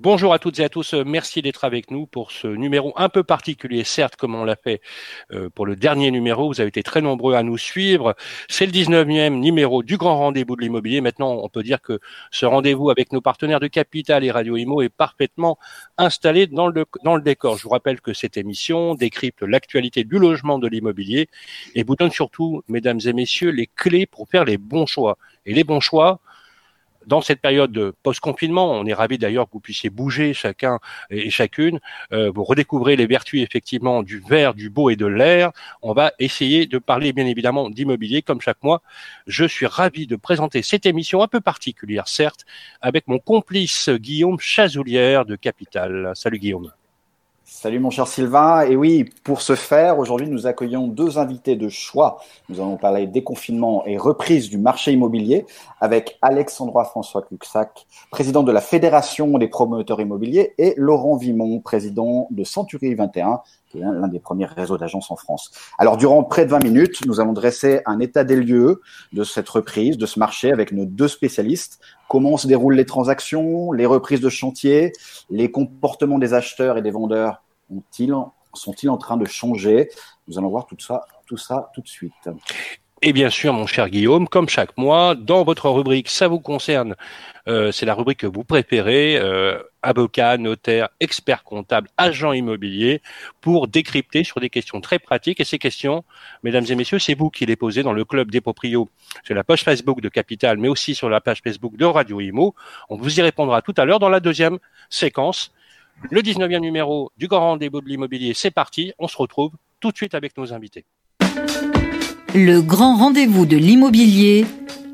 Bonjour à toutes et à tous, merci d'être avec nous pour ce numéro un peu particulier, certes comme on l'a fait euh, pour le dernier numéro, vous avez été très nombreux à nous suivre. C'est le 19e numéro du grand rendez-vous de l'immobilier. Maintenant, on peut dire que ce rendez-vous avec nos partenaires de Capital et Radio Imo est parfaitement installé dans le, dans le décor. Je vous rappelle que cette émission décrypte l'actualité du logement de l'immobilier et vous donne surtout, mesdames et messieurs, les clés pour faire les bons choix. Et les bons choix, dans cette période de post-confinement, on est ravi d'ailleurs que vous puissiez bouger chacun et chacune. Euh, vous redécouvrez les vertus effectivement du vert, du beau et de l'air. On va essayer de parler bien évidemment d'immobilier comme chaque mois. Je suis ravi de présenter cette émission un peu particulière, certes, avec mon complice Guillaume Chazoulière de Capital. Salut Guillaume. Salut mon cher Sylvain. Et oui, pour ce faire, aujourd'hui, nous accueillons deux invités de choix. Nous allons parler déconfinement et reprise du marché immobilier avec Alexandra François Cuxac, président de la Fédération des promoteurs immobiliers, et Laurent Vimon, président de Century 21, qui est l'un des premiers réseaux d'agences en France. Alors, durant près de 20 minutes, nous allons dresser un état des lieux de cette reprise, de ce marché, avec nos deux spécialistes. Comment se déroulent les transactions, les reprises de chantier, les comportements des acheteurs et des vendeurs ont-ils, sont-ils en train de changer? Nous allons voir tout ça, tout ça tout de suite. Et bien sûr, mon cher Guillaume, comme chaque mois, dans votre rubrique, ça vous concerne, euh, c'est la rubrique que vous préférez, euh, avocat, notaire, expert comptable, agent immobilier, pour décrypter sur des questions très pratiques. Et ces questions, mesdames et messieurs, c'est vous qui les posez dans le club des proprios, sur la page Facebook de Capital, mais aussi sur la page Facebook de Radio Imo. On vous y répondra tout à l'heure dans la deuxième séquence. Le 19e numéro du Grand Rendez-vous de l'immobilier, c'est parti. On se retrouve tout de suite avec nos invités. Le grand rendez-vous de l'immobilier,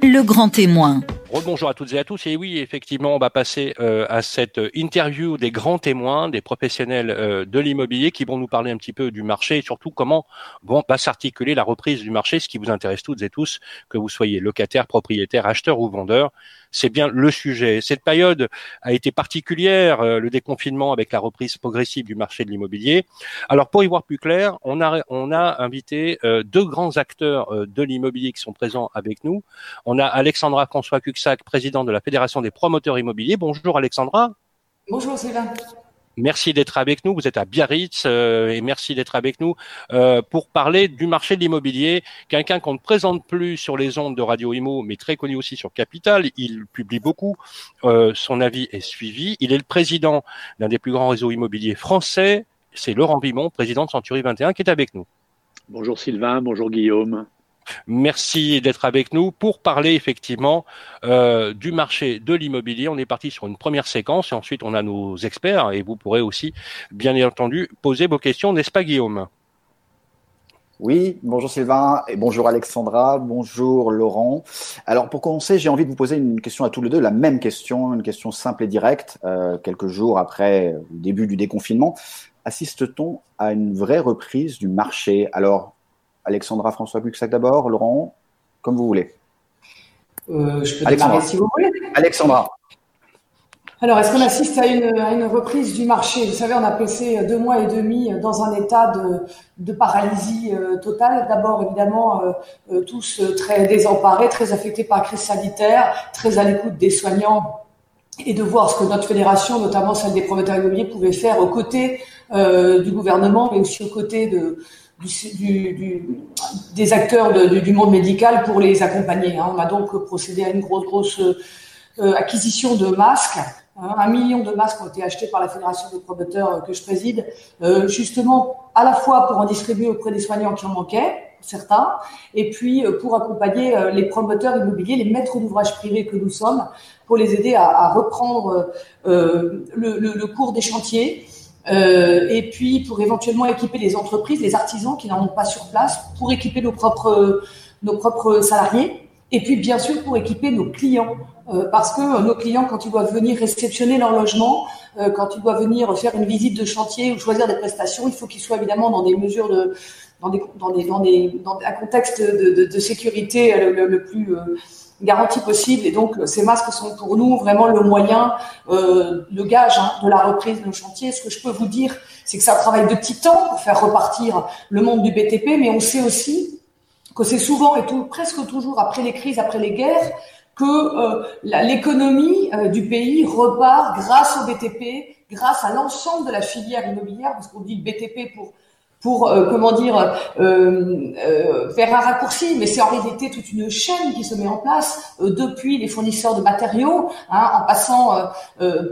le grand témoin. Bonjour à toutes et à tous. Et oui, effectivement, on va passer euh, à cette interview des grands témoins, des professionnels euh, de l'immobilier qui vont nous parler un petit peu du marché et surtout comment vont va s'articuler la reprise du marché, ce qui vous intéresse toutes et tous, que vous soyez locataire, propriétaire, acheteur ou vendeur c'est bien le sujet. Cette période a été particulière, euh, le déconfinement avec la reprise progressive du marché de l'immobilier. Alors pour y voir plus clair, on a, invité euh, deux grands acteurs euh, de l'immobilier qui sont présents avec nous. On a Alexandra François Cuxac, président de la Fédération des promoteurs immobiliers. Bonjour Alexandra. Bonjour Sylvain. Merci d'être avec nous. Vous êtes à Biarritz euh, et merci d'être avec nous euh, pour parler du marché de l'immobilier. Quelqu'un qu'on ne présente plus sur les ondes de Radio Imo, mais très connu aussi sur Capital. Il publie beaucoup. Euh, son avis est suivi. Il est le président d'un des plus grands réseaux immobiliers français. C'est Laurent Vimon, président de Century 21, qui est avec nous. Bonjour Sylvain, bonjour Guillaume. Merci d'être avec nous pour parler effectivement euh, du marché de l'immobilier. On est parti sur une première séquence et ensuite on a nos experts et vous pourrez aussi bien entendu poser vos questions, n'est-ce pas Guillaume? Oui, bonjour Sylvain et bonjour Alexandra, bonjour Laurent. Alors pour commencer, j'ai envie de vous poser une question à tous les deux, la même question, une question simple et directe. Euh, quelques jours après le début du déconfinement, assiste-t-on à une vraie reprise du marché? Alors Alexandra François Buxac d'abord, Laurent, comme vous voulez. Euh, je peux Alexandra. si vous voulez. Alexandra. Alors, est-ce qu'on assiste à une, reprise du marché? Vous savez, on a passé deux mois et demi dans un état de, paralysie euh, totale. D'abord, évidemment, euh, tous très désemparés, très affectés par la crise sanitaire, très à l'écoute des soignants et de voir ce que notre fédération, notamment celle des promoteurs immobiliers, pouvait faire aux côtés du gouvernement, mais aussi aux côtés de, des acteurs du monde médical pour les accompagner. Hein. On a donc procédé à une grosse, grosse euh, acquisition de masques. Hein. Un million de masques ont été achetés par la Fédération des promoteurs euh, que je préside, euh, justement à la fois pour en distribuer auprès des soignants qui en manquaient, certains, et puis pour accompagner les promoteurs immobiliers, les maîtres d'ouvrage privés que nous sommes, pour les aider à, reprendre le, cours des chantiers euh, et puis pour éventuellement équiper les entreprises, les artisans qui n'en ont pas sur place, pour équiper nos propres, nos propres salariés, et puis bien sûr pour équiper nos clients, euh, parce que euh, nos clients, quand ils doivent venir réceptionner leur logement, quand ils doivent venir faire une visite de chantier ou choisir des prestations, il faut qu'ils soient évidemment dans des mesures de, dans des, dans des, dans des, dans un contexte de, de, de sécurité le, le, plus garantie possible. Et donc, ces masques sont pour nous vraiment le moyen, euh, le gage hein, de la reprise de nos chantiers. Ce que je peux vous dire, c'est que ça travaille de titan pour faire repartir le monde du BTP, mais on sait aussi que c'est souvent et presque toujours après les crises, après les guerres, que euh, l'économie euh, du pays repart grâce au BTP, grâce à l'ensemble de la filière immobilière, parce qu'on dit BTP pour pour euh, comment dire euh, euh, faire un raccourci, mais c'est en réalité toute une chaîne qui se met en place depuis les fournisseurs de matériaux, hein, en passant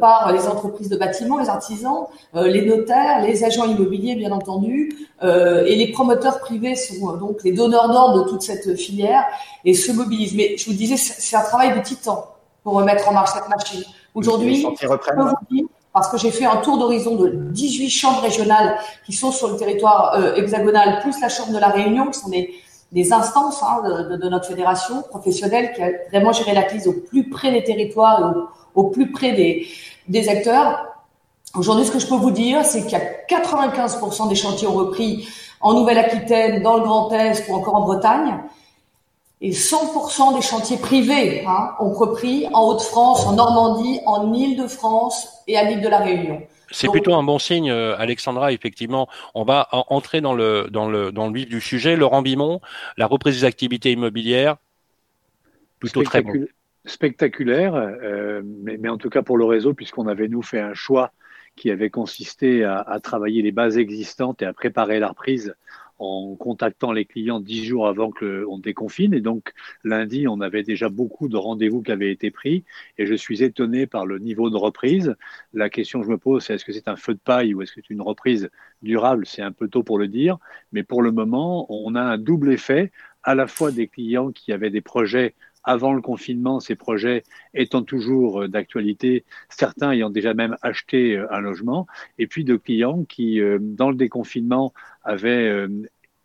par les entreprises de bâtiments, les artisans, les notaires, les agents immobiliers bien entendu, et les promoteurs privés sont donc les donneurs d'ordre de toute cette filière et se mobilisent. Mais je vous disais, c'est un travail de titan pour remettre en marche cette machine. Aujourd'hui, parce que j'ai fait un tour d'horizon de 18 chambres régionales qui sont sur le territoire euh, hexagonal, plus la chambre de la Réunion, qui sont des, des instances hein, de, de, notre fédération professionnelle qui a vraiment géré la crise au plus près des territoires au, au plus près des, des acteurs. Aujourd'hui, ce que je peux vous dire, c'est qu'il y a 95% des chantiers ont repris en Nouvelle-Aquitaine, dans le Grand Est ou encore en Bretagne. Et 100% des chantiers privés hein, ont repris en Haute-France, en Normandie, en Île-de-France et à l'île de la Réunion. C'est plutôt un bon signe, euh, Alexandra. Effectivement, on va entrer dans le dans le dans le vif du sujet. Laurent Bimon, la reprise des activités immobilières, plutôt très bon. Spectaculaire, euh, mais, mais, en tout cas pour le réseau, puisqu'on avait nous fait un choix qui avait consisté à, à, travailler les bases existantes et à préparer la reprise en contactant les clients dix jours avant qu'on déconfine. Et donc, lundi, on avait déjà beaucoup de rendez-vous qui avaient été pris. Et je suis étonné par le niveau de reprise. La question que je me pose, c'est est-ce que c'est un feu de paille ou est-ce que c'est une reprise durable? C'est un peu tôt pour le dire. Mais pour le moment, on a un double effet, à la fois des clients qui avaient des projets avant le confinement, ces projets étant toujours d'actualité, certains ayant déjà même acheté un logement, et puis de clients qui, euh, dans le déconfinement, avaient euh,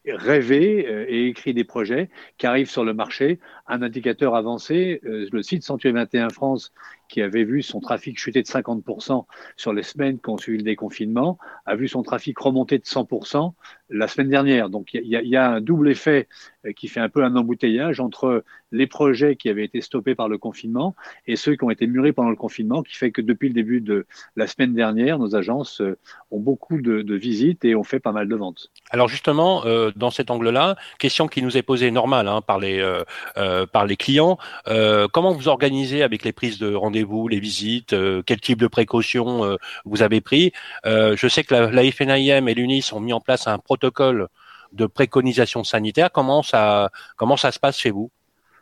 rêvé euh, et écrit des projets qui arrivent sur le marché. Un indicateur avancé, le site Sanctuaire 21 France, qui avait vu son trafic chuter de 50% sur les semaines qui ont suivi le déconfinement, a vu son trafic remonter de 100% la semaine dernière. Donc il y, y, a un double effet euh, qui fait un peu un embouteillage entre les projets qui avaient été stoppés par le confinement et ceux qui ont été mûris pendant le confinement, qui fait que depuis le début de la semaine dernière, nos agences euh, ont beaucoup de, de visites et ont fait pas mal de ventes. Alors justement, euh, dans cet angle-là, question qui nous est posée normale hein, par les euh, euh, par les clients, comment vous organisez avec les prises de rendez-vous, les visites, quel type de précautions vous avez pris? Je sais que la, la FNIM et l'UNIS ont mis en place un protocole de préconisation sanitaire. Comment ça, comment ça se passe chez vous?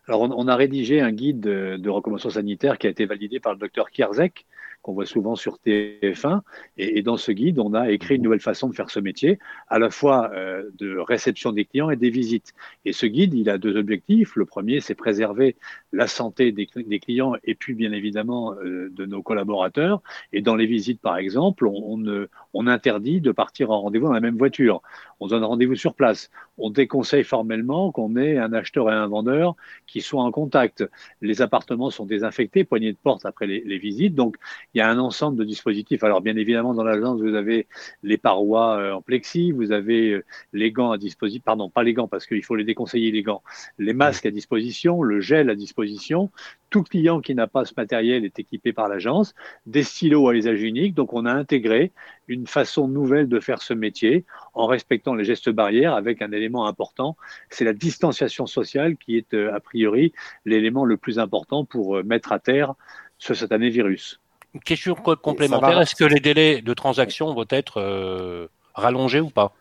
Alors, on, a rédigé un guide de, recommandations sanitaires qui a été validé par le docteur Kierzek, qu'on voit souvent sur TF1. Et, et, dans ce guide, on a écrit une nouvelle façon de faire ce métier, à la fois euh, de réception des clients et des visites. Et ce guide, il a deux objectifs. Le premier, c'est préserver la santé des, clients et puis, bien évidemment, euh, de nos collaborateurs. Et dans les visites, par exemple, on interdit de partir en rendez-vous dans la même voiture. On donne rendez-vous sur place. On déconseille formellement qu'on ait un acheteur et un vendeur qui soient en contact. Les appartements sont désinfectés, poignées de porte après les, les visites. Donc, il y a un ensemble de dispositifs. Alors bien évidemment, dans l'agence, vous avez les parois euh, en plexi, vous avez euh, les gants à disposition, pardon, pas les gants parce qu'il faut les déconseiller les gants, les masques à disposition, le gel à disposition. Tout client qui n'a pas ce matériel est équipé par l'agence, des stylos à usage unique. Donc on a intégré une façon nouvelle de faire ce métier en respectant les gestes barrières avec un élément important, c'est la distanciation sociale qui est euh, a priori l'élément le plus important pour mettre à terre ce satané virus. Une question complémentaire, est-ce que les délais de transaction vont être euh, rallongés ou pas?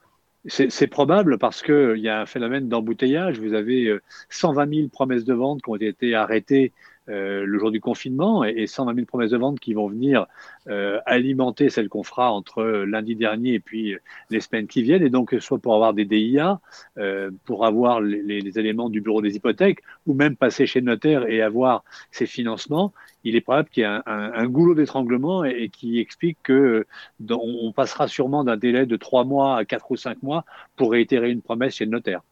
C'est probable parce qu'il y a un phénomène d'embouteillage. Vous avez 120 euh, 000 promesses de vente qui ont été arrêtées euh, le jour du confinement et, et 120 000 promesses de vente qui vont venir euh, alimenter celles qu'on fera entre lundi dernier et puis les semaines qui viennent. Et donc, soit pour avoir des DIA, euh, pour avoir les, éléments du bureau des hypothèques, ou même passer chez le notaire et avoir ces financements, il est probable qu'il y ait un, goulot d'étranglement et, qui explique que on passera sûrement d'un délai de trois mois à quatre ou cinq mois pour réitérer une promesse chez le notaire.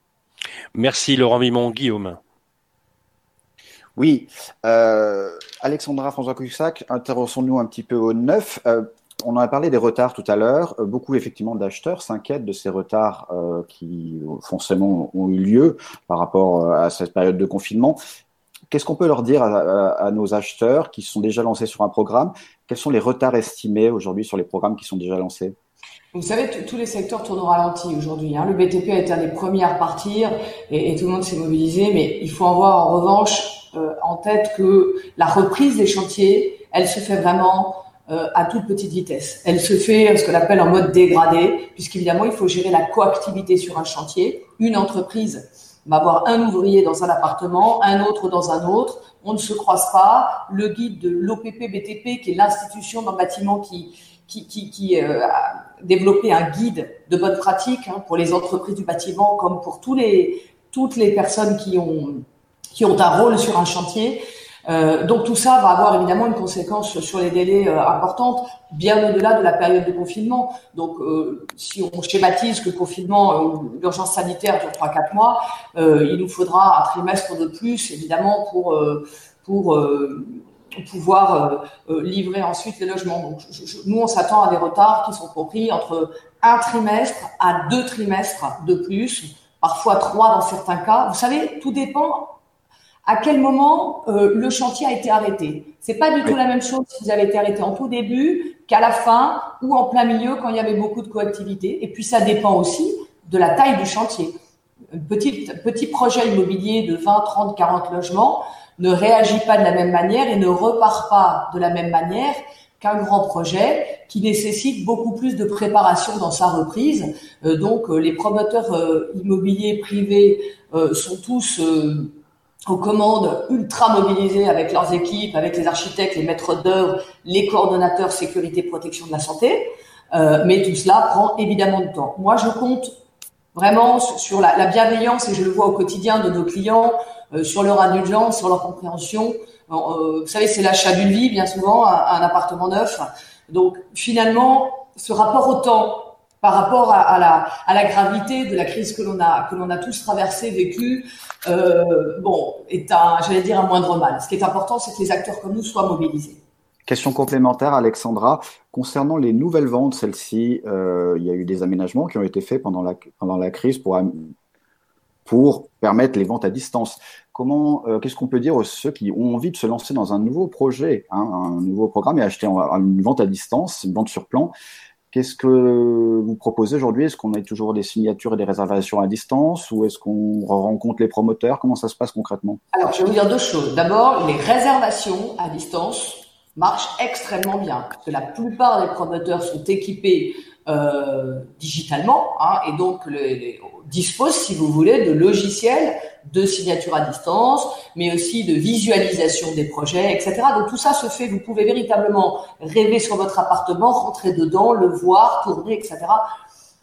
Merci Laurent Mimon, Guillaume. Oui, euh, Alexandra François Cussac, intéressons-nous un petit peu au neuf. Euh, on en a parlé des retards tout à l'heure. Euh, beaucoup effectivement d'acheteurs s'inquiètent de ces retards qui forcément ont eu lieu par rapport à cette période de confinement. Qu'est-ce qu'on peut leur dire à, nos acheteurs qui sont déjà lancés sur un programme? Quels sont les retards estimés aujourd'hui sur les programmes qui sont déjà lancés? Vous savez, tous les secteurs tournent au ralenti aujourd'hui. Hein. Le BTP a été un des premiers à repartir et, tout le monde s'est mobilisé, mais il faut avoir en revanche en tête que la reprise des chantiers, elle se fait vraiment euh, à toute petite vitesse. Elle se fait ce qu'on appelle en mode dégradé, puisqu'évidemment, il faut gérer la coactivité sur un chantier. Une entreprise va avoir un ouvrier dans un appartement, un autre dans un autre. On ne se croise pas. Le guide de l'OPP BTP, qui est l'institution d'un bâtiment qui qui, qui, euh, a développé un guide de bonne pratique hein, pour les entreprises du bâtiment comme pour tous les, toutes les personnes qui ont, qui ont un rôle sur un chantier. Euh, donc tout ça va avoir évidemment une conséquence sur les délais euh, importantes, bien au-delà de la période de confinement. Donc euh, si on schématise que le confinement, euh, l'urgence sanitaire dure 3-4 mois, il nous faudra un trimestre de plus, évidemment, pour, pour pouvoir livrer ensuite les logements. Donc, nous, on s'attend à des retards qui sont compris entre un trimestre à deux trimestres de plus, parfois trois dans certains cas. Vous savez, tout dépend à quel moment euh, le chantier a été arrêté? C'est pas du tout la même chose si vous avez été arrêté en tout début qu'à la fin ou en plein milieu quand il y avait beaucoup de coactivité. Et puis ça dépend aussi de la taille du chantier. Un petit, petit projet immobilier de 20, 30, 40 logements, ne réagit pas de la même manière et ne repart pas de la même manière qu'un grand projet qui nécessite beaucoup plus de préparation dans sa reprise. Euh, donc euh, les promoteurs euh, immobiliers privés sont tous aux commandes ultra mobilisés avec leurs équipes, avec les architectes, les maîtres d'œuvre, les coordonnateurs sécurité protection de la santé. mais tout cela prend évidemment du temps. Moi, je compte vraiment sur la, la bienveillance et je le vois au quotidien de nos clients euh, sur leur indulgence, sur leur compréhension. Euh, vous savez, c'est l'achat d'une vie, bien souvent, un, appartement neuf. Donc, finalement, ce rapport au temps par rapport à, la, à la gravité de la crise que l'on a que l'on a tous traversé, vécu, euh, bon, est un, j'allais dire un moindre mal. Ce qui est important, c'est que les acteurs comme nous soient mobilisés. Question complémentaire, Alexandra. Concernant les nouvelles ventes, celles-ci, euh, il y a eu des aménagements qui ont été faits pendant la, pendant la crise pour, pour permettre les ventes à distance. Comment, euh, qu'est-ce qu'on peut dire aux ceux qui ont envie de se lancer dans un nouveau projet, hein, un nouveau programme et acheter une vente à distance, une vente sur plan? Qu'est-ce que vous proposez aujourd'hui? Est-ce qu'on a toujours des signatures et des réservations à distance ou est-ce qu'on rencontre les promoteurs? Comment ça se passe concrètement? Alors, je vais vous dire deux choses. D'abord, les réservations à distance marchent extrêmement bien. Parce que la plupart des promoteurs sont équipés euh, digitalement hein, et donc dispose, si vous voulez, de logiciels de signature à distance, mais aussi de visualisation des projets, etc. Donc tout ça se fait, vous pouvez véritablement rêver sur votre appartement, rentrer dedans, le voir, tourner, etc.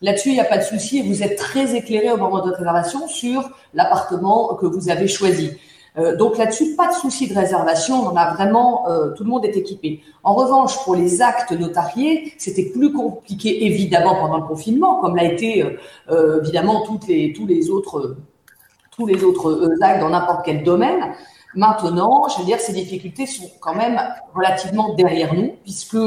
Là-dessus, il n'y a pas de souci et vous êtes très éclairé au moment de votre réservation sur l'appartement que vous avez choisi. Euh, donc là-dessus, pas de souci de réservation. On a vraiment, euh, tout le monde est équipé. En revanche, pour les actes notariés, c'était plus compliqué évidemment pendant le confinement, comme l'a été euh, évidemment toutes les, tous les autres, tous les autres actes dans n'importe quel domaine. Maintenant, je veux dire, ces difficultés sont quand même relativement derrière nous, puisque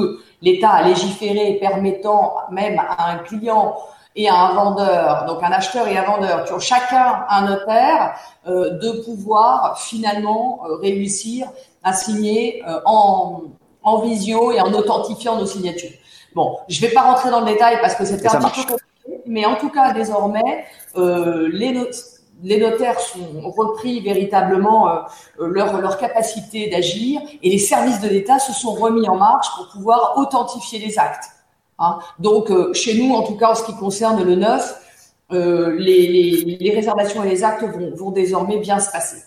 l'État a légiféré permettant même à un client et un vendeur, donc un acheteur et un vendeur qui ont chacun un notaire, euh, de pouvoir finalement euh, réussir à signer euh, en, en visio et en authentifiant nos signatures. Bon, je vais pas rentrer dans le détail parce que c'est un petit peu compliqué, mais en tout cas, désormais, les, les notaires sont repris véritablement leur, leur capacité d'agir et les services de l'État se sont remis en marche pour pouvoir authentifier les actes. Hein. Donc, euh, chez nous, en tout cas, en ce qui concerne le neuf, euh, les, réservations et les actes vont désormais bien se passer.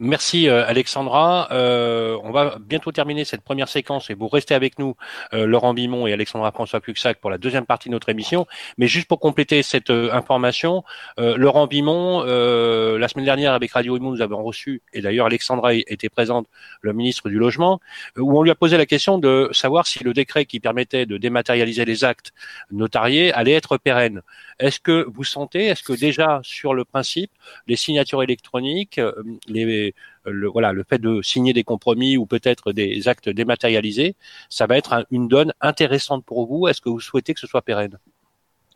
Merci euh, Alexandra. Euh, on va bientôt terminer cette première séquence et vous restez avec nous, euh, Laurent Bimon et Alexandra François Cuxac pour la deuxième partie de notre émission. Mais juste pour compléter cette information, Laurent Bimon, la semaine dernière avec Radio Imo, nous avons reçu, et d'ailleurs Alexandra était présente, le ministre du Logement, où on lui a posé la question de savoir si le décret qui permettait de dématérialiser les actes notariés allait être pérenne. Est-ce que vous sentez, est-ce que déjà sur le principe, les signatures électroniques, les le, voilà, le fait de signer des compromis ou peut-être des actes dématérialisés, ça va être une donne intéressante pour vous. Est-ce que vous souhaitez que ce soit pérenne?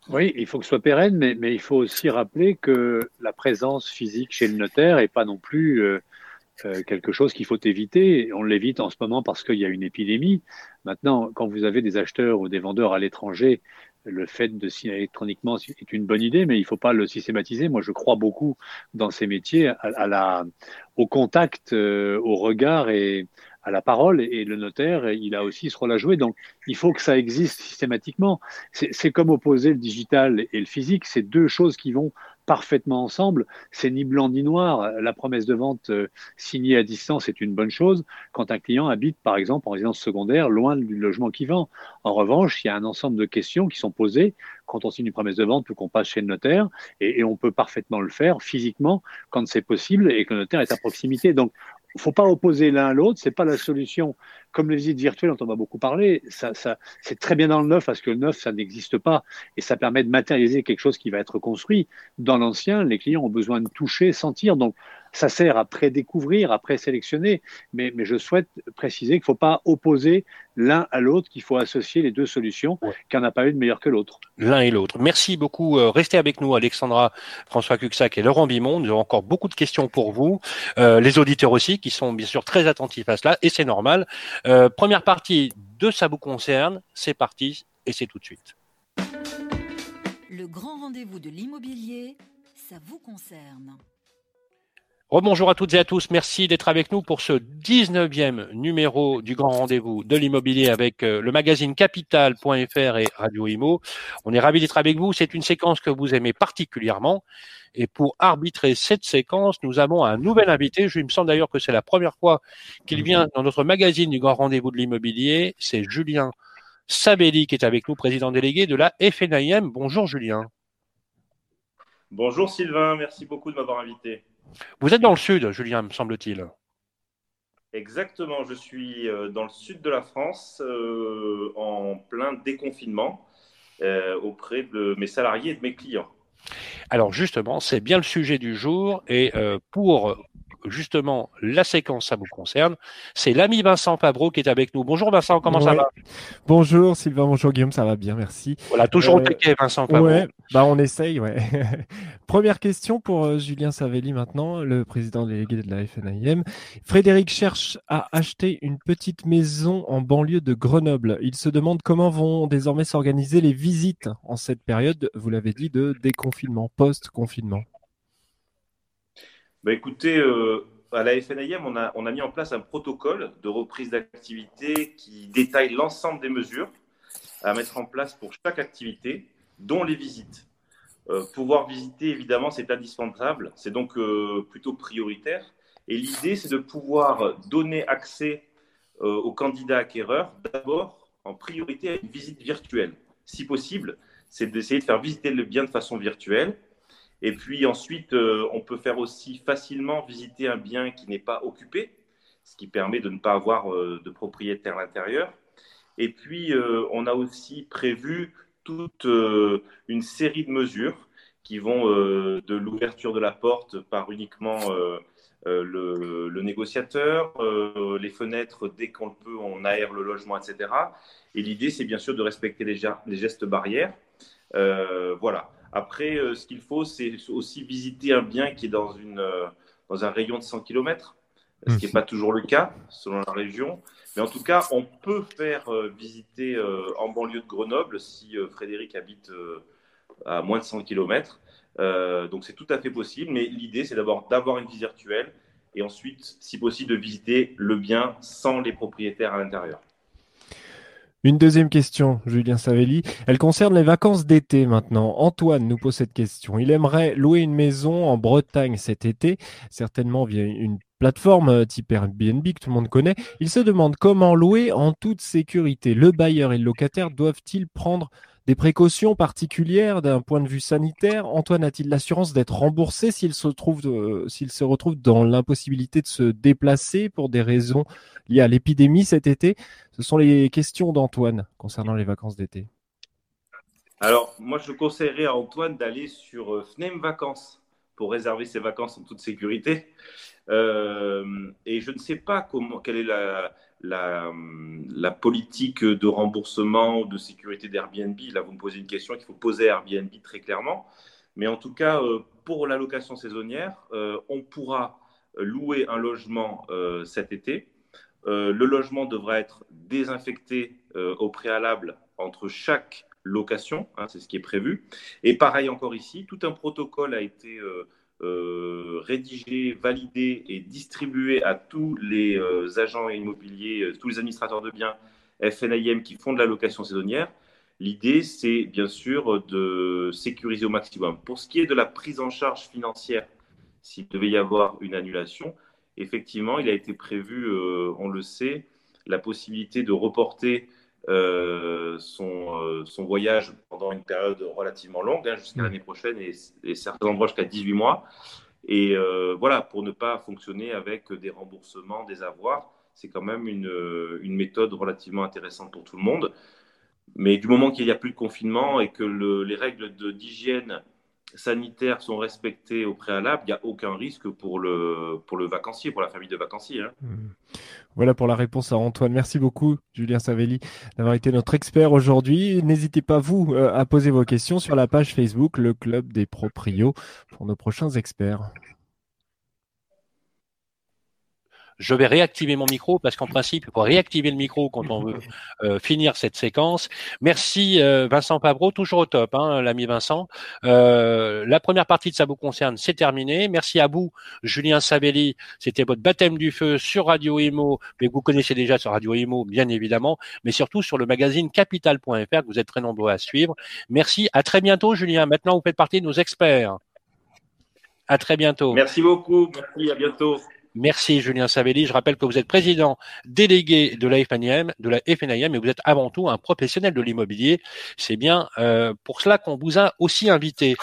Oui, il faut que ce soit pérenne, mais, mais, il faut aussi rappeler que la présence physique chez le notaire n'est pas non plus euh, euh, quelque chose qu'il faut éviter. On l'évite en ce moment parce qu'il y a une épidémie. Maintenant, quand vous avez des acheteurs ou des vendeurs à l'étranger, le fait de signer électroniquement est une bonne idée, mais il ne faut pas le systématiser. Moi, je crois beaucoup dans ces métiers, à, la, au contact, euh, au regard et à la parole. Et le notaire, il a aussi ce rôle à jouer. Donc, il faut que ça existe systématiquement. C'est comme opposer le digital et le physique. C'est deux choses qui vont parfaitement ensemble. C'est ni blanc ni noir. La promesse de vente euh, signée à distance est une bonne chose quand un client habite, par exemple, en résidence secondaire, loin du logement qui vend. En revanche, il y a un ensemble de questions qui sont posées quand on signe une promesse de vente ou qu'on passe chez le notaire, et, on peut parfaitement le faire physiquement quand c'est possible et que le notaire est à proximité. Donc, il faut pas opposer l'un à l'autre, c'est pas la solution. Comme les visites virtuelles dont on va beaucoup parler, ça, ça c'est très bien dans le neuf parce que le neuf, ça n'existe pas et ça permet de matérialiser quelque chose qui va être construit. Dans l'ancien, les clients ont besoin de toucher, sentir. Donc, ça sert à prédécouvrir, à présélectionner, mais, mais je souhaite préciser qu'il ne faut pas opposer l'un à l'autre, qu'il faut associer les deux solutions, qu'il n'y en a pas une meilleure que l'autre. L'un et l'autre. Merci beaucoup. Euh, restez avec nous, Alexandra, François Cuxac et Laurent Bimond. Nous avons encore beaucoup de questions pour vous, euh, les auditeurs aussi, qui sont bien sûr très attentifs à cela, et c'est normal. Euh, première partie de Ça vous concerne, c'est parti, et c'est tout de suite. Le grand rendez-vous de l'immobilier, ça vous concerne. Rebonjour à toutes et à tous. Merci d'être avec nous pour ce 19e numéro du grand rendez-vous de l'immobilier avec euh, le magazine capital.fr et Radio Imo. On est ravis d'être avec vous. C'est une séquence que vous aimez particulièrement. Et pour arbitrer cette séquence, nous avons un nouvel invité. Je me sens d'ailleurs que c'est la première fois qu'il vient dans notre magazine du grand rendez-vous de l'immobilier. C'est Julien Sabelli qui est avec nous, président délégué de la FNIM. Bonjour Julien. Bonjour Sylvain, merci beaucoup de m'avoir invité. Vous êtes dans le sud, Julien, me semble-t-il. Exactement, je suis euh, dans le sud de la France euh, en plein déconfinement euh, auprès de mes salariés et de mes clients. Alors justement, c'est bien le sujet du jour et pour justement la séquence, ça vous concerne. C'est l'ami Vincent Fabreau qui est avec nous. Bonjour Vincent, comment ça va? Bonjour Sylvain, bonjour Guillaume, ça va bien, merci. Voilà, toujours au euh, Vincent. Ouais, bah on essaye, ouais. Première question pour euh, Julien Savelli maintenant, le président délégué de la FNIM. Frédéric cherche à acheter une petite maison en banlieue de Grenoble. Il se demande comment vont désormais s'organiser les visites en cette période, vous l'avez dit, de déconfinement, post-confinement. Bah, écoutez, euh, à la FNIM, on a, on a mis en place un protocole de reprise d'activité qui détaille l'ensemble des mesures à mettre en place pour chaque activité, dont les visites. Euh, pouvoir visiter, évidemment, c'est indispensable, c'est donc euh, plutôt prioritaire. Et l'idée, c'est de pouvoir donner accès aux candidats acquéreurs, d'abord en priorité à une visite virtuelle. Si possible, c'est d'essayer de faire visiter le bien de façon virtuelle et puis ensuite, euh, on peut faire aussi facilement visiter un bien qui n'est pas occupé, ce qui permet de ne pas avoir euh, de propriétaire à l'intérieur. Et puis, euh, on a aussi prévu toute une série de mesures qui vont de l'ouverture de la porte par uniquement le, négociateur, les fenêtres, dès qu'on le peut, on aère le logement, etc. Et l'idée, c'est bien sûr de respecter les, les gestes barrières. voilà. Après, euh, ce qu'il faut, c'est aussi visiter un bien qui est dans, une, euh, dans un rayon de 100 km, ce qui n'est pas toujours le cas selon la région. Mais en tout cas, on peut faire euh, visiter en banlieue de Grenoble si Frédéric habite à moins de 100 km. donc c'est tout à fait possible, mais l'idée, c'est d'abord d'avoir une visite virtuelle et ensuite, si possible, de visiter le bien sans les propriétaires à l'intérieur. Une deuxième question, Julien Savelli. Elle concerne les vacances d'été maintenant. Antoine nous pose cette question. Il aimerait louer une maison en Bretagne cet été, certainement via une plateforme euh, type Airbnb que tout le monde connaît. Il se demande comment louer en toute sécurité. Le bailleur et le locataire doivent-ils prendre des précautions particulières d'un point de vue sanitaire Antoine a-t-il l'assurance d'être remboursé s'il se, trouve, s'il se retrouve dans l'impossibilité de se déplacer pour des raisons liées à l'épidémie cet été? Ce sont les questions d'Antoine concernant les vacances d'été. Alors, moi, je conseillerais à Antoine d'aller sur euh, FNEM Vacances pour réserver ses vacances en toute sécurité. Euh, et je ne sais pas comment, quelle est la, la, la, politique de remboursement ou de sécurité d'Airbnb. Là, vous me posez une question qu'il faut poser à Airbnb très clairement. Mais en tout cas, euh, pour la location saisonnière, euh, on pourra louer un logement cet été. le logement devra être désinfecté au préalable entre chaque location, hein, c'est ce qui est prévu. Et pareil encore ici, tout un protocole a été rédigé, validé et distribué à tous les agents immobiliers, tous les administrateurs de biens FNIM qui font de la location saisonnière. L'idée, c'est bien sûr de sécuriser au maximum. Pour ce qui est de la prise en charge financière, s'il devait y avoir une annulation, effectivement, il a été prévu, euh, on le sait, la possibilité de reporter euh, son, euh, son, voyage pendant une période relativement longue, hein, jusqu'à l'année prochaine et, certains endroits jusqu'à 18 mois. Et voilà, pour ne pas fonctionner avec des remboursements, des avoirs, c'est quand même une, une méthode relativement intéressante pour tout le monde. Mais du moment qu'il n'y a plus de confinement et que les règles d'hygiène sanitaire sont respectées au préalable, il n'y a aucun risque pour le, pour le vacancier, pour la famille de vacanciers. Hein. Hmm. Voilà pour la réponse à Antoine. Merci beaucoup, Julien Savelli, d'avoir été notre expert aujourd'hui. N'hésitez pas, vous, euh, à poser vos questions sur la page Facebook, le Club des Proprios, pour nos prochains experts je vais réactiver mon micro parce qu'en principe, il faut réactiver le micro quand on veut euh, finir cette séquence. Merci euh, Vincent Pavreau, toujours au top, hein, l'ami Vincent. Euh, la première partie de Ça vous concerne, c'est terminé. Merci à vous, Julien Savelli. C'était votre baptême du feu sur Radio Imo, mais vous connaissez déjà sur Radio Imo, bien évidemment, mais surtout sur le magazine capital.fr que vous êtes très nombreux à suivre. Merci, à très bientôt, Julien. Maintenant, vous faites partie de nos experts. À très bientôt. Merci beaucoup. Merci, à bientôt. Merci Julien Savelli. Je rappelle que vous êtes président délégué de la FNIM, de la FNIM, et vous êtes avant tout un professionnel de l'immobilier. C'est bien euh, pour cela qu'on vous a aussi invité.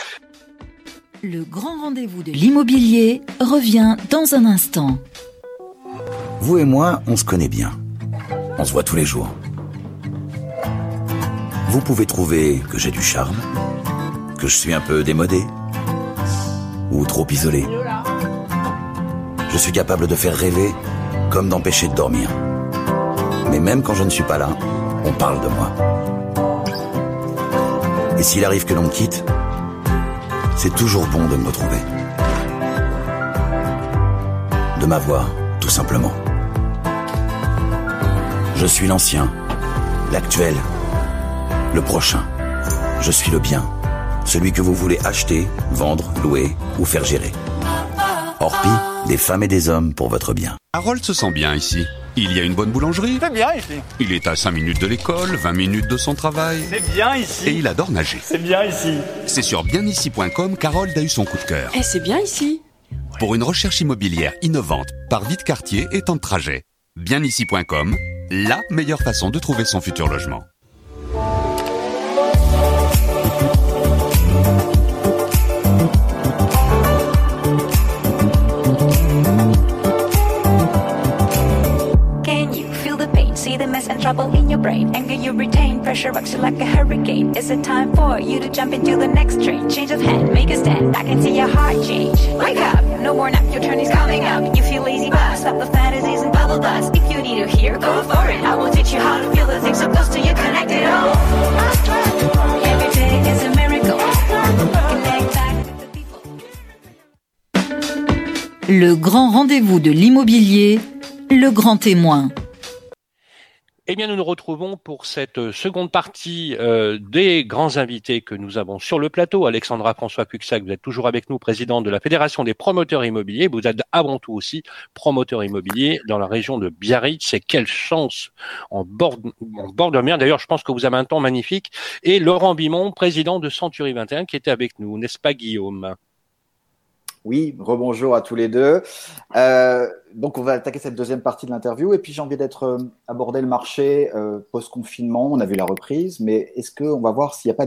Le grand rendez-vous de l'immobilier revient dans un instant. Vous et moi, on se connaît bien. On se voit tous les jours. Vous pouvez trouver que j'ai du charme, que je suis un peu démodé ou trop isolé. Je suis capable de faire rêver comme d'empêcher de dormir. Mais même quand je ne suis pas là, on parle de moi. Et s'il arrive que l'on me quitte, c'est toujours bon de me retrouver. De m'avoir, tout simplement. Je suis l'ancien, l'actuel, le prochain. Je suis le bien, celui que vous voulez acheter, vendre, louer ou faire gérer. Orpi des femmes et des hommes pour votre bien. Harold se sent bien ici. Il y a une bonne boulangerie. C'est bien ici. Il est à 5 minutes de l'école, 20 minutes de son travail. C'est bien ici. Et il adore nager. C'est bien ici. C'est sur bienici.com qu'Harold a eu son coup de cœur. Et eh, c'est bien ici. Pour une recherche immobilière innovante, par vite quartier et temps de trajet. Bienici.com, la meilleure façon de trouver son futur logement. Trouble in your brain. Anger you retain, pressure rocks you like a hurricane. Is it time for you to jump into the next train? Change of hand, make a stand. I can see your heart change. Wake up, no more nap, your turn is coming up. You feel lazy, but stop the fantasies and bubble dust. If you need to hear, go for it. I will teach you how to feel the things so close to you, connected. Oh, every day is a miracle. Le grand rendez-vous de l'immobilier, le grand témoin. Eh bien, nous nous retrouvons pour cette euh, seconde partie euh, des grands invités que nous avons sur le plateau. Alexandra François Cuxac, vous êtes toujours avec nous, présidente de la Fédération des promoteurs immobiliers. Vous êtes avant tout aussi promoteur immobilier dans la région de Biarritz. C'est quelle chance en bord, en bord de mer. D'ailleurs, je pense que vous avez un temps magnifique. Et Laurent Bimon, président de Century 21, qui était avec nous, n'est-ce pas Guillaume? Oui, rebonjour à tous les deux. Euh, donc, on va attaquer cette deuxième partie de l'interview. Et puis, j'ai envie d'être euh, aborder le marché euh, post-confinement. On a vu la reprise, mais est-ce qu'on va voir s'il n'y a pas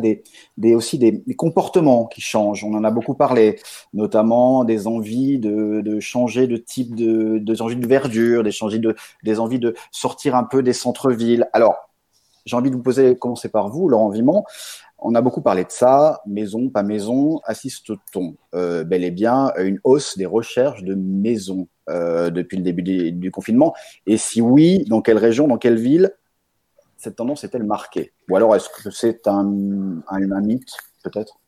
aussi des, comportements qui changent? On en a beaucoup parlé, notamment des envies de, changer de type de, des envies de verdure, des, changer de, des envies de sortir un peu des centres-villes. Alors, j'ai envie de vous poser, commencer par vous, Laurent Vimont. On a beaucoup parlé de ça, maison, pas maison. Assiste-t-on euh, bel et bien à une hausse des recherches de maisons euh, depuis le début du, confinement? Et si oui, dans quelle région, dans quelle ville cette tendance est-elle marquée? Ou alors est-ce que c'est un, un, mythe, peut-être?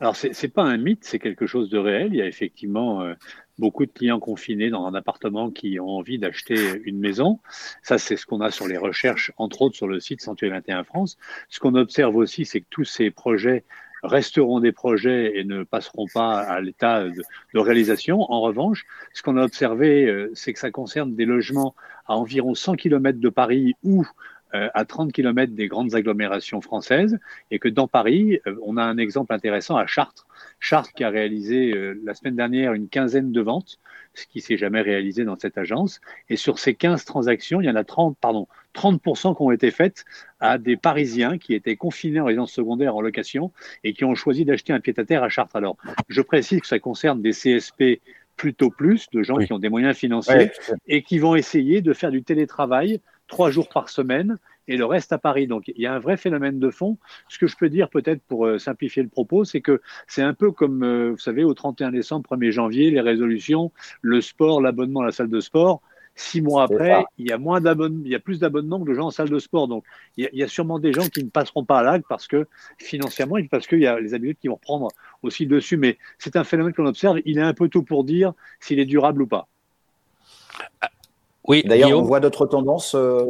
Alors, c'est n'est pas un mythe, c'est quelque chose de réel. Il y a effectivement euh, beaucoup de clients confinés dans un appartement qui ont envie d'acheter une maison. Ça, c'est ce qu'on a sur les recherches, entre autres sur le site Sanctuaire 21 France. Ce qu'on observe aussi, c'est que tous ces projets resteront des projets et ne passeront pas à l'état de, de, réalisation. En revanche, ce qu'on a observé, euh, c'est que ça concerne des logements à environ 100 km de Paris ou à 30 km des grandes agglomérations françaises et que dans Paris, euh, on a un exemple intéressant à Chartres. Chartres qui a réalisé euh, la semaine dernière une quinzaine de ventes, ce qui s'est jamais réalisé dans cette agence. Et sur ces 15 transactions, il y en a 30, pardon, 30% qui ont été faites à des Parisiens qui étaient confinés en résidence secondaire en location et qui ont choisi d'acheter un pied-à-terre à Chartres. Alors, je précise que ça concerne des CSP plutôt plus, de gens qui ont des moyens financiers et qui vont essayer de faire du télétravail trois jours par semaine et le reste à Paris. Donc il y a un vrai phénomène de fond. Ce que je peux dire peut-être pour euh, simplifier le propos, c'est que c'est un peu comme, euh, vous savez, au 31 décembre, 1er janvier, les résolutions, le sport, l'abonnement à la salle de sport. Six mois après, il y a moins il y a plus d'abonnements que de gens en salle de sport. Donc, il y, a, sûrement des gens qui ne passeront pas à l'acte parce que financièrement, et parce qu'il y a les habitudes qui vont reprendre aussi dessus. Mais c'est un phénomène qu'on observe. Il est un peu tôt pour dire s'il est durable ou pas. Oui, d'ailleurs, on voit d'autres tendances. Euh,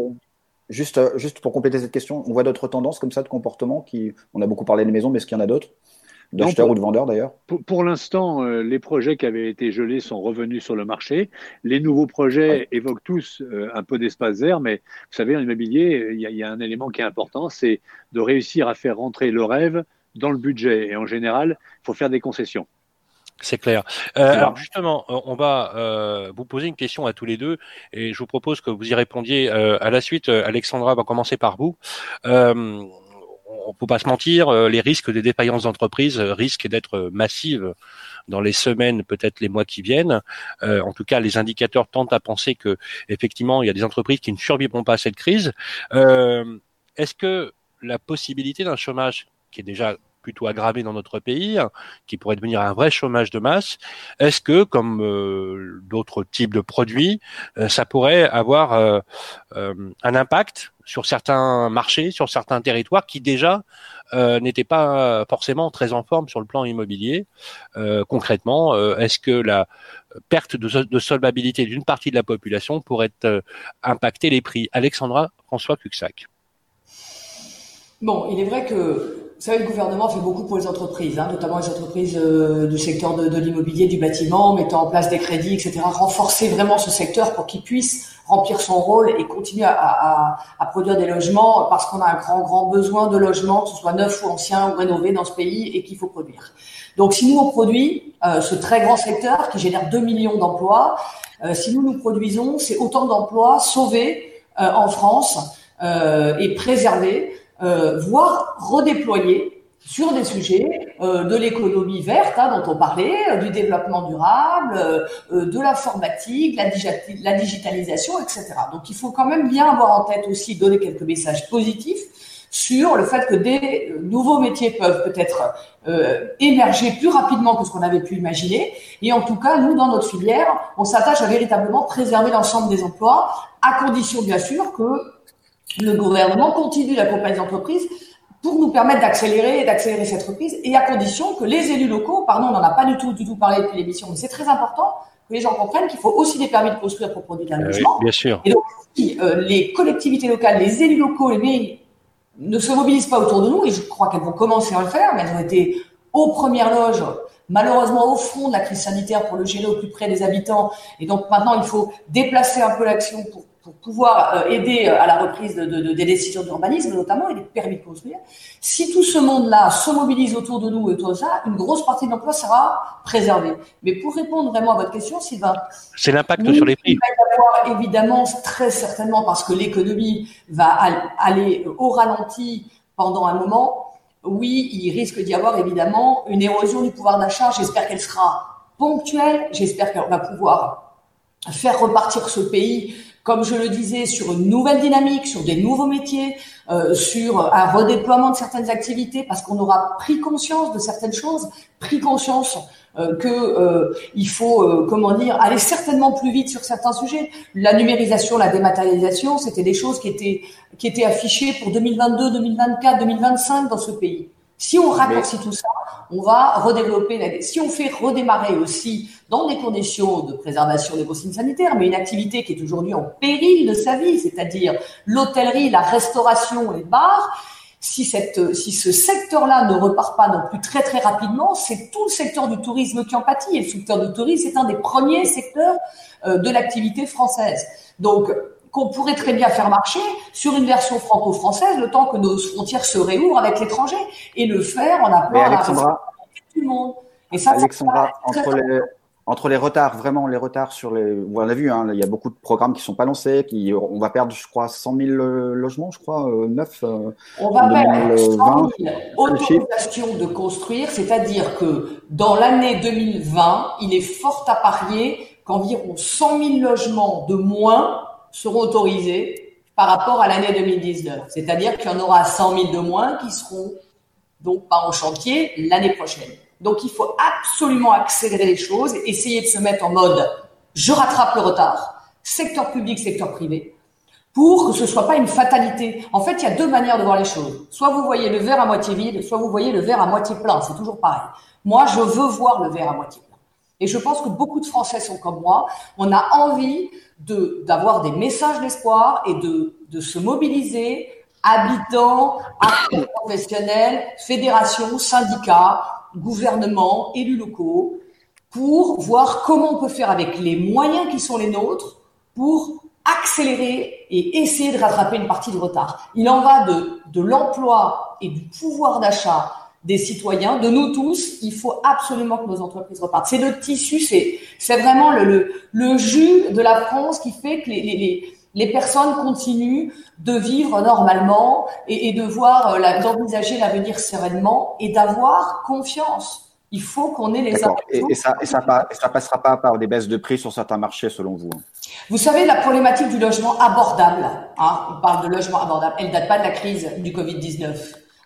juste, euh, juste pour compléter cette question, on voit d'autres tendances comme ça de comportement qui. On a beaucoup parlé des maisons, mais est-ce qu'il y en a d'autres? D'acheteurs ou de vendeurs d'ailleurs? Pour, l'instant, euh, les projets qui avaient été gelés sont revenus sur le marché. Les nouveaux projets évoquent tous un peu d'espace vert, mais vous savez, en immobilier, il y, y, a un élément qui est important, c'est de réussir à faire rentrer le rêve dans le budget. Et en général, il faut faire des concessions. C'est clair. Euh, alors justement, euh, on va euh, vous poser une question à tous les deux et je vous propose que vous y répondiez à la suite. Alexandra va commencer par vous. on peut pas se mentir, les risques des défaillances d'entreprise risquent d'être massives dans les semaines, peut-être les mois qui viennent. en tout cas, les indicateurs tentent à penser que effectivement, il y a des entreprises qui ne survivront pas à cette crise. Est-ce que la possibilité d'un chômage qui est déjà plutôt aggravé dans notre pays, qui pourrait devenir un vrai chômage de masse, est-ce que, comme euh, d'autres types de produits, euh, ça pourrait avoir euh, un impact sur certains marchés, sur certains territoires qui déjà n'étaient pas forcément très en forme sur le plan immobilier? concrètement, est-ce que la perte de, de solvabilité d'une partie de la population pourrait impacter les prix? Alexandra François Cuxac. Bon, il est vrai que vous savez, le gouvernement fait beaucoup pour les entreprises, hein, notamment les entreprises euh, du secteur de, l'immobilier, du bâtiment, mettant en place des crédits, etc. Renforcer vraiment ce secteur pour qu'il puisse remplir son rôle et continuer à, produire des logements parce qu'on a un grand, grand besoin de logements, que ce soit neuf ou ancien ou rénové dans ce pays et qu'il faut produire. Donc, si nous, on produit euh, ce très grand secteur qui génère 2 millions d'emplois, euh, si nous nous produisons, c'est autant d'emplois sauvés en France et préservés voire redéployer sur des sujets euh, de l'économie verte hein, dont on parlait, euh, du développement durable, euh, de l'informatique, la, la, digitalisation, etc. Donc il faut quand même bien avoir en tête aussi donner quelques messages positifs sur le fait que des nouveaux métiers peuvent peut-être émerger plus rapidement que ce qu'on avait pu imaginer. Et en tout cas, nous, dans notre filière, on s'attache à véritablement préserver l'ensemble des emplois, à condition bien sûr que le gouvernement continue d'accompagner les entreprises pour nous permettre d'accélérer d'accélérer cette reprise et à condition que les élus locaux, pardon, on n'en a pas du tout, du tout parlé depuis l'émission, mais c'est très important que les gens comprennent qu'il faut aussi des permis de construire pour produire un ah logement. bien sûr. Et donc, si euh, les collectivités locales, les élus locaux, les mairies ne se mobilisent pas autour de nous, et je crois qu'elles vont commencer à le faire, mais elles ont été aux premières loges, malheureusement au front de la crise sanitaire pour le gérer au plus près des habitants. Et donc maintenant, il faut déplacer un peu l'action pour pour pouvoir euh, aider euh, à la reprise de, de, des décisions d'urbanisme, notamment, et des permis de construire. Si tout ce monde-là se mobilise autour de nous et tout ça, une grosse partie de l'emploi sera préservée. Mais pour répondre vraiment à votre question, Sylvain, c'est l'impact sur les prix. Il va y avoir évidemment, très certainement, parce que l'économie va aller au ralenti pendant un moment. Oui, il risque d'y avoir évidemment une érosion du pouvoir d'achat. J'espère qu'elle sera ponctuelle. J'espère qu'on va pouvoir faire repartir ce pays comme je le disais, sur une nouvelle dynamique, sur des nouveaux métiers, euh, sur un redéploiement de certaines activités, parce qu'on aura pris conscience de certaines choses, pris conscience euh, euh, faut, euh, comment dire, aller certainement plus vite sur certains sujets. La numérisation, la dématérialisation, c'était des choses qui étaient qui étaient affichées pour 2022, 2024, 2025 dans ce pays. Si on raccourcit tout ça, on va redévelopper. La... Si on fait redémarrer aussi dans des conditions de préservation des consignes sanitaires, mais une activité qui est aujourd'hui en péril de sa vie, c'est-à-dire l'hôtellerie, la restauration, les bars, si, cette, si ce secteur-là ne repart pas non plus très très rapidement, c'est tout le secteur du tourisme qui en pâtit. Et le secteur du tourisme est un des premiers secteurs euh, de l'activité française. Donc, qu'on pourrait très bien faire marcher sur une version franco-française le temps que nos frontières se réouvrent avec l'étranger et le faire en appelant à la tout le monde. Et ça, Alexandra, entre les, entre les retards, vraiment les retards sur les, on a vu, hein, il y a beaucoup de programmes qui sont pas lancés, qui, on va perdre, je crois, 100 000 logements, je crois, euh, neuf. Euh, on va perdre 100 000 autorisations de construire, c'est-à-dire que dans l'année 2020, il est fort à parier qu'environ 100 000 logements de moins seront autorisés par rapport à l'année 2019. C'est-à-dire qu'il y en aura 100 000 de moins qui seront donc pas en chantier l'année prochaine. Donc il faut absolument accélérer les choses, essayer de se mettre en mode je rattrape le retard, secteur public, secteur privé, pour que ce soit pas une fatalité. En fait, il y a deux manières de voir les choses. Soit vous voyez le verre à moitié vide, soit vous voyez le verre à moitié plein. C'est toujours pareil. Moi, je veux voir le verre à moitié. Et je pense que beaucoup de Français sont comme moi. On a envie d'avoir des messages d'espoir et de, de se mobiliser, habitants, acteurs professionnels, fédérations, syndicats, gouvernements, élus locaux, pour voir comment on peut faire avec les moyens qui sont les nôtres pour accélérer et essayer de rattraper une partie de retard. Il en va de, de l'emploi et du pouvoir d'achat des citoyens, de nous tous, il faut absolument que nos entreprises repartent. C'est le tissu, c'est, c'est vraiment le, le, le, jus de la France qui fait que les, les, les personnes continuent de vivre normalement et, et de voir, euh, d'envisager l'avenir sereinement et d'avoir confiance. Il faut qu'on ait les et, et, ça, et ça, ça passera pas par des baisses de prix sur certains marchés, selon vous hein? Vous savez, la problématique du logement abordable, hein, on parle de logement abordable, elle date pas de la crise du Covid-19.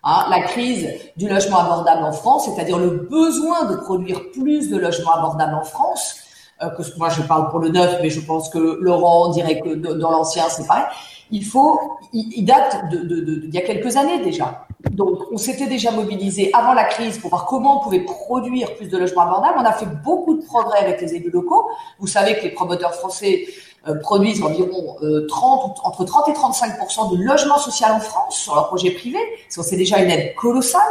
La crise du logement abordable en France, c'est-à-dire le besoin de produire plus de logements abordables en France, euh, que moi je parle pour le neuf, mais je pense que Laurent dirait que dans l'ancien c'est pareil. Il faut, il, date de, de, de, y a quelques années déjà. Donc on s'était déjà mobilisé avant la crise pour voir comment on pouvait produire plus de logements abordables. On a fait beaucoup de progrès avec les élus locaux. Vous savez que les promoteurs français produisent environ 30, euh, entre 30 et 35 de logement social en France sur leurs projets privés. C'est déjà une aide colossale.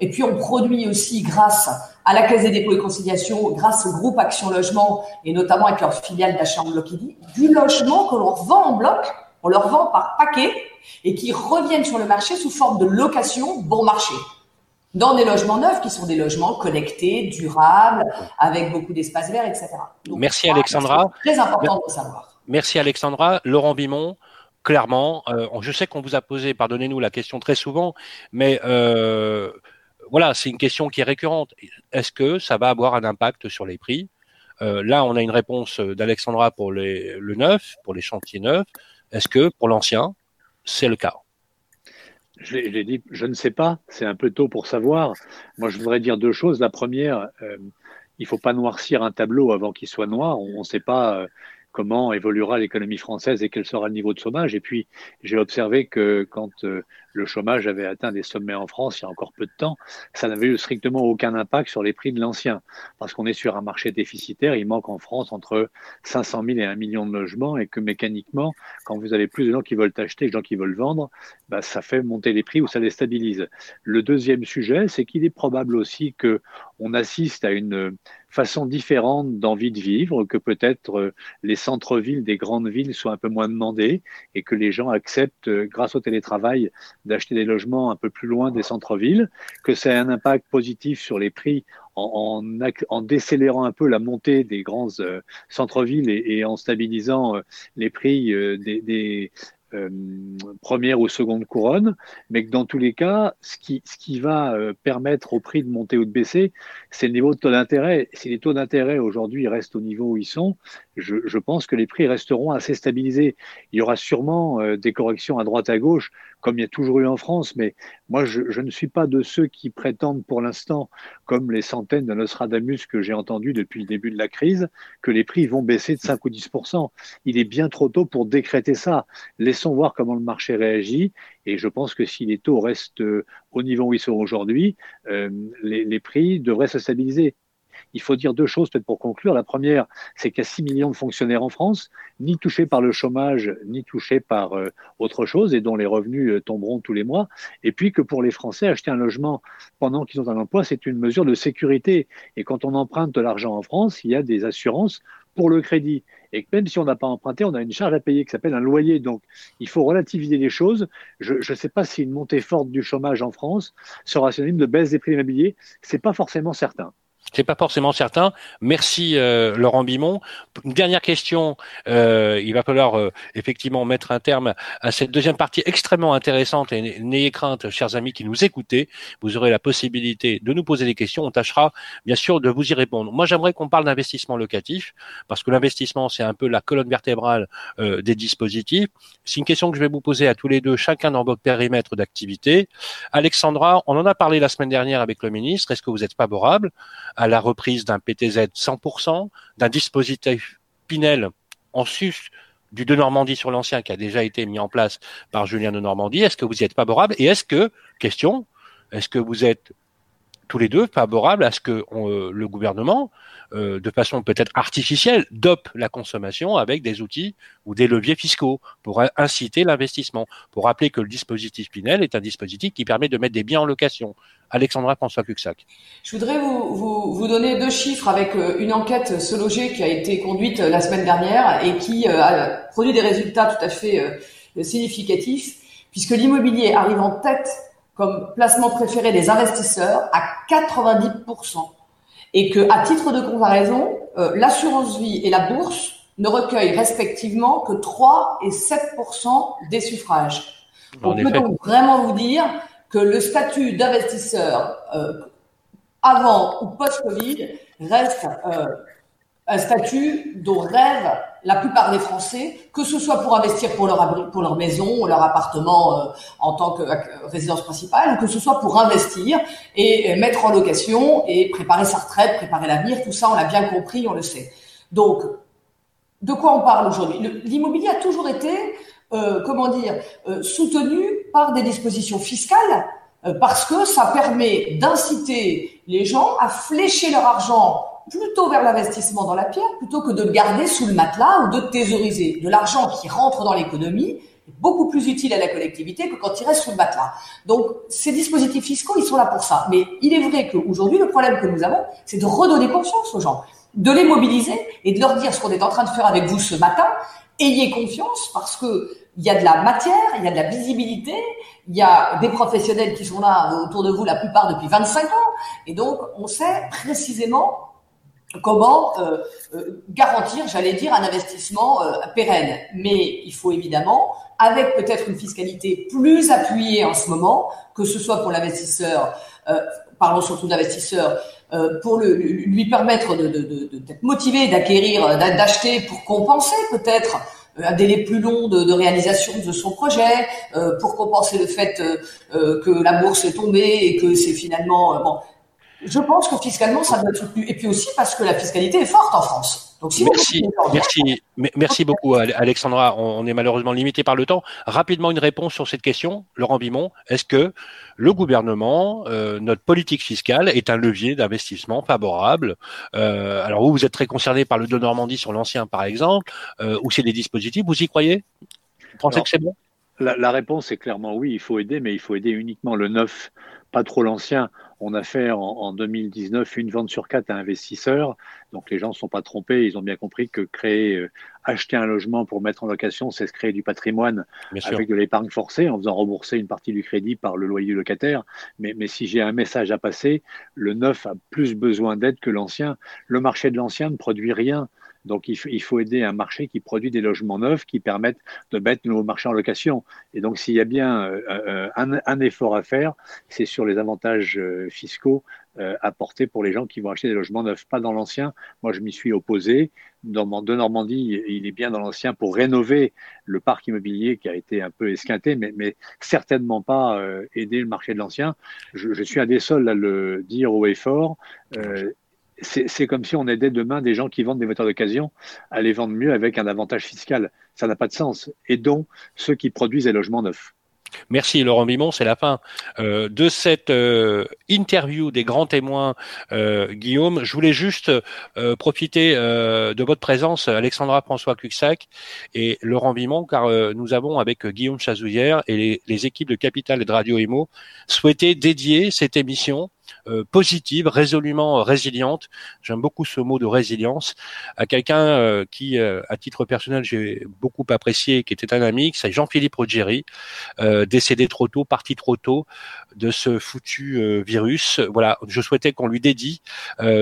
Et puis on produit aussi grâce à la Caisse des dépôts et conciliation, grâce au groupe Action Logement et notamment avec leur filiale d'achat en bloc du logement que l'on vend en bloc, on leur vend par paquet et qui reviennent sur le marché sous forme de location bon marché dans des logements neufs qui sont des logements connectés, durables, avec beaucoup d'espaces verts, etc. Merci Alexandra. Très important de savoir. Merci Alexandra. Laurent Bimon, clairement, euh, je sais qu'on vous a posé, pardonnez-nous la question très souvent, mais euh, voilà, c'est une question qui est récurrente. Est-ce que ça va avoir un impact sur les prix? Euh, Là, on a une réponse d'Alexandra pour le neuf, pour les chantiers neufs. Est-ce que pour l'ancien, c'est le cas? Dit, je ne sais pas, c'est un peu tôt pour savoir. Moi, je voudrais dire deux choses. La première, il faut pas noircir un tableau avant qu'il soit noir. On ne sait pas comment évoluera l'économie française et quel sera le niveau de chômage. Et puis, j'ai observé que quand euh, le chômage avait atteint des sommets en France il y a encore peu de temps, ça n'avait eu strictement aucun impact sur les prix de l'ancien. Parce qu'on est sur un marché déficitaire, il manque en France entre 500 000 et 1 million de logements et que mécaniquement, quand vous avez plus de gens qui veulent acheter que de gens qui veulent vendre, bah, ça fait monter les prix ou ça les stabilise. Le deuxième sujet, c'est qu'il est probable aussi que on assiste à une façon différente d'envie de vivre, que peut-être euh, les centres-villes des grandes villes soient un peu moins demandés et que les gens acceptent, euh, grâce au télétravail, d'acheter des logements un peu plus loin des centres-villes, que ça a un impact positif sur les prix en, en, décélérant un peu la montée des grands euh, centres-villes et, en stabilisant les prix des, des, euh, première ou seconde couronne, mais que dans tous les cas, ce qui, ce qui va euh, permettre au prix de monter ou de baisser, c'est le niveau de taux d'intérêt. Si les taux d'intérêt aujourd'hui restent au niveau où ils sont, je, pense que les prix resteront assez stabilisés. Il y aura sûrement euh, des corrections à droite à gauche, comme il y a toujours eu en France, mais moi, je, ne suis pas de ceux qui prétendent pour l'instant, comme les centaines de Nostradamus que j'ai entendus depuis le début de la crise, que les prix vont baisser de 5 ou 10 Il est bien trop tôt pour décréter ça. Laissons voir comment le marché réagit, et je pense que si les taux restent euh, au niveau où ils sont aujourd'hui, euh, les prix devraient se stabiliser. Il faut dire deux choses peut-être pour conclure. La première, c'est qu'il y a 6 millions de fonctionnaires en France, ni touchés par le chômage, ni touchés par euh, autre chose, et dont les revenus euh, tomberont tous les mois. Et puis que pour les Français, acheter un logement pendant qu'ils ont un emploi, c'est une mesure de sécurité. Et quand on emprunte de l'argent en France, il y a des assurances pour le crédit. Et même si on n'a pas emprunté, on a une charge à payer qui s'appelle un loyer. Donc, il faut relativiser les choses. Je ne sais pas si une montée forte du chômage en France sera synonyme de baisse des prix immobiliers. C'est pas forcément certain. C'est pas forcément certain. Merci euh, Laurent Bimon. Une dernière question. Euh, il va falloir euh, effectivement mettre un terme à cette deuxième partie extrêmement intéressante et n'ayez crainte, chers amis qui nous écoutez, vous aurez la possibilité de nous poser des questions. On tâchera bien sûr de vous y répondre. Moi, j'aimerais qu'on parle d'investissement locatif parce que l'investissement c'est un peu la colonne vertébrale des dispositifs. C'est une question que je vais vous poser à tous les deux, chacun dans votre périmètre d'activité. Alexandra, on en a parlé la semaine dernière avec le ministre. Est-ce que vous êtes favorable à la reprise d'un PTZ 100%, d'un dispositif Pinel en sus du de Normandie sur l'ancien qui a déjà été mis en place par Julien de Normandie. Est-ce que vous y êtes favorable? Et est-ce que, question, est-ce que vous êtes tous les deux favorables à ce que euh, le gouvernement, euh, de façon peut-être artificielle, dope la consommation avec des outils ou des leviers fiscaux pour inciter l'investissement. Pour rappeler que le dispositif Pinel est un dispositif qui permet de mettre des biens en location. Alexandra François Cuxac. Je voudrais vous, vous, vous, donner deux chiffres avec euh, une enquête Se Loger qui a été conduite la semaine dernière et qui a produit des résultats tout à fait significatifs, puisque l'immobilier arrive en tête comme placement préféré des investisseurs à 90%. Et que, à titre de comparaison, euh, l'assurance vie et la bourse ne recueillent respectivement que 3 et 7% des suffrages. On peut donc vraiment vous dire que le statut d'investisseur euh, avant ou post-Covid reste euh, un statut dont rêvent la plupart des Français, que ce soit pour investir pour leur, pour leur maison, leur appartement euh, en tant que résidence principale, ou que ce soit pour investir et, mettre en location et préparer sa retraite, préparer l'avenir, tout ça on l'a bien compris, on le sait. Donc, de quoi on parle aujourd'hui? L'immobilier a toujours été, euh, comment dire, euh, soutenu par des dispositions fiscales parce que ça permet d'inciter les gens à flécher leur argent plutôt vers l'investissement dans la pierre plutôt que de le garder sous le matelas ou de thésauriser. De l'argent qui rentre dans l'économie est beaucoup plus utile à la collectivité que quand il reste sous le matelas. Donc, ces dispositifs fiscaux, ils sont là pour ça. Mais il est vrai qu'aujourd'hui, le problème que nous avons, c'est de redonner confiance aux gens, de les mobiliser et de leur dire ce qu'on est en train de faire avec vous ce matin. Ayez confiance parce que il y a de la matière, il y a de la visibilité, il y a des professionnels qui sont là autour de vous la plupart depuis 25 ans. Et donc, on sait précisément comment euh, euh, garantir, j'allais dire, un investissement euh, pérenne. Mais il faut évidemment, avec peut-être une fiscalité plus appuyée en ce moment, que ce soit pour l'investisseur, parlons surtout d'investisseur, pour lui permettre de, de, de, d'être motivé, d'acquérir, d'acheter pour compenser peut-être un délai plus long de, de, réalisation de son projet, pour compenser le fait que la bourse est tombée et que c'est finalement bon. Je pense que fiscalement, ça doit être soutenu. Et puis aussi parce que la fiscalité est forte en France. Donc, merci, merci, merci beaucoup, Alexandra. On est malheureusement limité par le temps. Rapidement, une réponse sur cette question, Laurent Bimon. Est-ce que le gouvernement, euh, notre politique fiscale, est un levier d'investissement favorable? Euh, Alors, vous, vous êtes très concerné par le de Normandie sur l'ancien, par exemple, euh, ou c'est des dispositifs. Vous y croyez? Vous pensez que c'est bon? la, la, réponse est clairement oui. Il faut aider, mais il faut aider uniquement le neuf, pas trop l'ancien on a fait en, 2019 une vente sur quatre à investisseurs. Donc les gens ne sont pas trompés, ils ont bien compris que créer, euh, acheter un logement pour mettre en location, c'est se créer du patrimoine avec de l'épargne forcée en faisant rembourser une partie du crédit par le loyer du locataire. Mais, mais si j'ai un message à passer, le neuf a plus besoin d'aide que l'ancien. Le marché de l'ancien ne produit rien. Donc il faut, aider un marché qui produit des logements neufs qui permettent de mettre le nouveau marché en location. Et donc s'il y a bien euh, euh, un, effort à faire, c'est sur les avantages euh, fiscaux euh, apporter pour les gens qui vont acheter des logements neufs, pas dans l'ancien. Moi, je m'y suis opposé. Dans, de Normandie, il est bien dans l'ancien pour rénover le parc immobilier qui a été un peu esquinté, mais, mais certainement pas euh, aider le marché de l'ancien. Je, je, suis un des seuls à le dire haut et fort. Euh, c'est comme si on aidait demain des gens qui vendent des voitures d'occasion à les vendre mieux avec un avantage fiscal. Ça n'a pas de sens. Aidons ceux qui produisent des logements neufs. Merci Laurent Bimon, c'est la fin euh, de cette euh, interview des grands témoins. Euh, Guillaume, je voulais juste profiter de votre présence, Alexandra François Cuxac et Laurent Bimon, car nous avons avec Guillaume Chazouillère et les, les, équipes de Capital et de Radio Emo souhaité dédier cette émission positive, résolument résiliente. J'aime beaucoup ce mot de résilience à quelqu'un euh, qui, euh, à titre personnel, j'ai beaucoup apprécié, qui était un ami, c'est Jean-Philippe Rogeri, décédé trop tôt, parti trop tôt de ce foutu virus. Voilà, je souhaitais qu'on lui dédie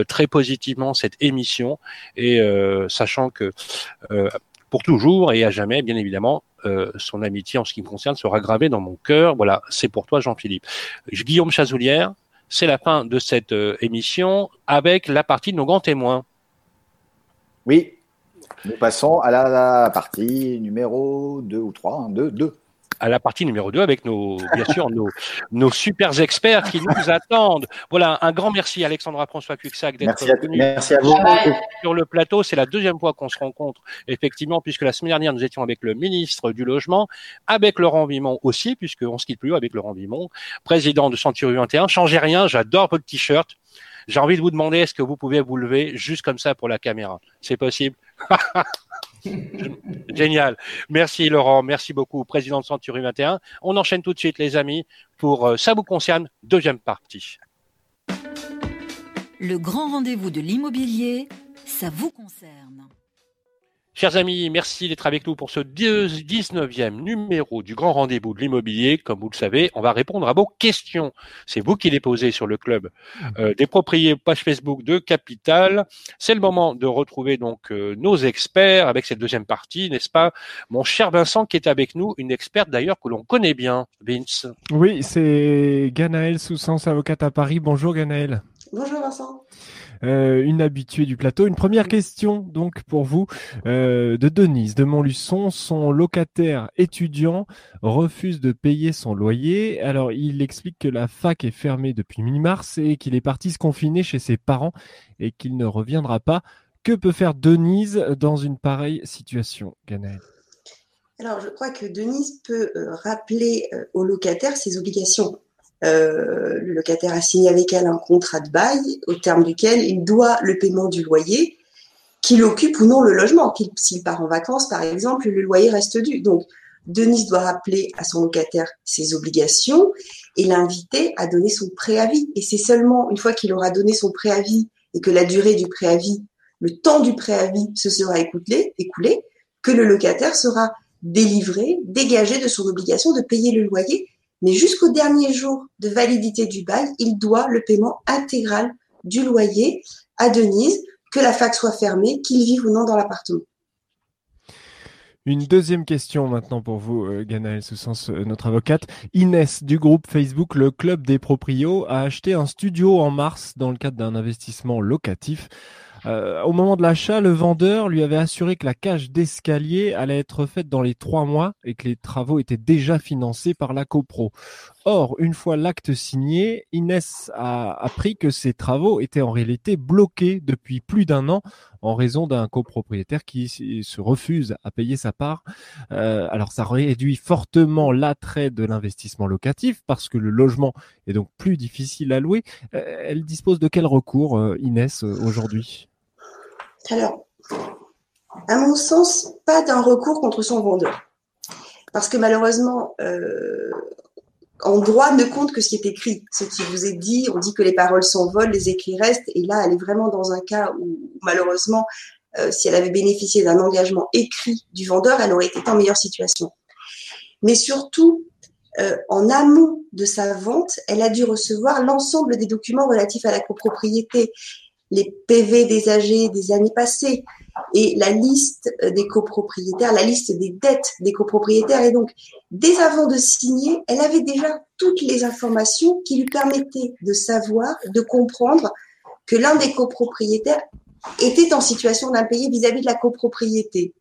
très positivement cette émission et sachant que pour toujours et à jamais, bien évidemment, euh, son amitié en ce qui me concerne sera gravée dans mon cœur. Voilà, c'est pour toi, Jean-Philippe. Guillaume Chazoulière, c'est la fin de cette euh, émission avec la partie de nos grands témoins. Oui, nous passons à la, partie numéro 2 ou 3, 2, 2 à la partie numéro 2 avec nos, bien sûr, nos, nos super experts qui nous attendent. Voilà, un grand merci Alexandra François Cuxac d'être venu merci à vous. sur le plateau. C'est la deuxième fois qu'on se rencontre, effectivement, puisque la semaine dernière, nous étions avec le ministre du Logement, avec Laurent Vimon aussi, puisqu'on se quitte plus avec Laurent Vimon, président de Century 21. Changez rien, j'adore votre t-shirt. J'ai envie de vous demander, est-ce que vous pouvez vous lever juste comme ça pour la caméra? C'est possible? Génial. Merci Laurent, merci beaucoup, président de Century 21. On enchaîne tout de suite les amis pour euh, Ça vous concerne, deuxième partie. Le grand rendez-vous de l'immobilier, ça vous concerne. Chers amis, merci d'être avec nous pour ce 19e numéro du Grand Rendez-vous de l'immobilier. Comme vous le savez, on va répondre à vos questions. C'est vous qui les posez sur le club euh, des propriétaires page Facebook de Capital. C'est le moment de retrouver donc euh, nos experts avec cette deuxième partie, n'est-ce pas? Mon cher Vincent qui est avec nous, une experte d'ailleurs que l'on connaît bien, Vince. Oui, c'est Ganaël Soussens, avocate à Paris. Bonjour Ganaël. Bonjour Vincent. Euh, une habituée du plateau. Une première question donc pour vous euh, de Denise de Montluçon. Son locataire étudiant refuse de payer son loyer. Alors il explique que la fac est fermée depuis mi-mars et qu'il est parti se confiner chez ses parents et qu'il ne reviendra pas. Que peut faire Denise dans une pareille situation, Ganaël alors, je crois que Denise peut euh, rappeler au locataire ses obligations euh, le locataire a signé avec elle un contrat de bail au terme duquel il doit le paiement du loyer, qu'il occupe ou non le logement. S'il part en vacances, par exemple, le loyer reste dû. Donc, Denise doit rappeler à son locataire ses obligations et l'inviter à donner son préavis. Et c'est seulement une fois qu'il aura donné son préavis et que la durée du préavis, le temps du préavis se sera écoulé, écoulé que le locataire sera délivré, dégagé de son obligation de payer le loyer mais jusqu'au dernier jour de validité du bail, il doit le paiement intégral du loyer à Denise, que la fac soit fermée, qu'il vive ou non dans l'appartement. Une deuxième question maintenant pour vous, euh, Ganaël, ce sens euh, notre avocate. Inès du groupe Facebook Le Club des Proprios a acheté un studio en mars dans le cadre d'un investissement locatif. Euh, au moment de l'achat, le vendeur lui avait assuré que la cage d'escalier allait être faite dans les trois mois et que les travaux étaient déjà financés par la copro. Or, une fois l'acte signé, Inès a appris que ces travaux étaient en réalité bloqués depuis plus d'un an en raison d'un copropriétaire qui se refuse à payer sa part. Euh, alors, ça réduit fortement l'attrait de l'investissement locatif parce que le logement est donc plus difficile à louer. Euh, elle dispose de quel recours, Inès, aujourd'hui? Alors, à mon sens, pas d'un recours contre son vendeur. Parce que malheureusement, euh, en droit ne compte que ce qui est écrit. Ce qui vous est dit, on dit que les paroles s'envolent, les écrits restent. Et là, elle est vraiment dans un cas où, malheureusement, euh, si elle avait bénéficié d'un engagement écrit du vendeur, elle aurait été en meilleure situation. Mais surtout, euh, en amont de sa vente, elle a dû recevoir l'ensemble des documents relatifs à la copropriété les PV des âgés des années passées et la liste des copropriétaires, la liste des dettes des copropriétaires. Et donc, dès avant de signer, elle avait déjà toutes les informations qui lui permettaient de savoir, de comprendre que l'un des copropriétaires était en situation d'impayé vis-à-vis de la copropriété.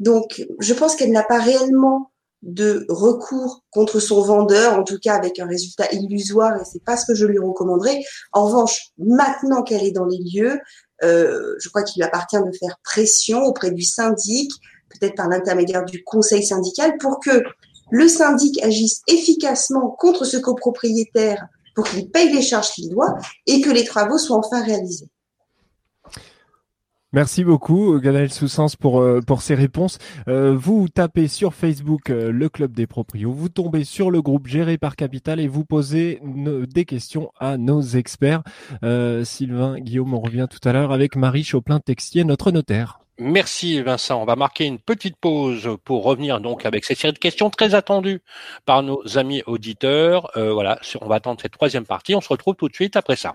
Donc, je pense qu'elle n'a pas réellement de recours contre son vendeur, en tout cas avec un résultat illusoire, et c'est pas ce que je lui recommanderais. En revanche, maintenant qu'elle est dans les lieux, euh, je crois qu'il lui appartient de faire pression auprès du syndic, peut-être par l'intermédiaire du conseil syndical, pour que le syndic agisse efficacement contre ce copropriétaire pour qu'il paye les charges qu'il doit et que les travaux soient enfin réalisés. Merci beaucoup, Ganaël Soussens, pour, euh, pour ces réponses. Euh, vous tapez sur Facebook euh, le Club des Proprios, vous tombez sur le groupe géré par Capital et vous posez des questions à nos experts. Sylvain, Guillaume, on revient tout à l'heure avec Marie Choplin-Textier, notre notaire. Merci Vincent. On va marquer une petite pause pour revenir donc avec cette série de questions très attendues par nos amis auditeurs. voilà, on va attendre cette troisième partie. On se retrouve tout de suite après ça.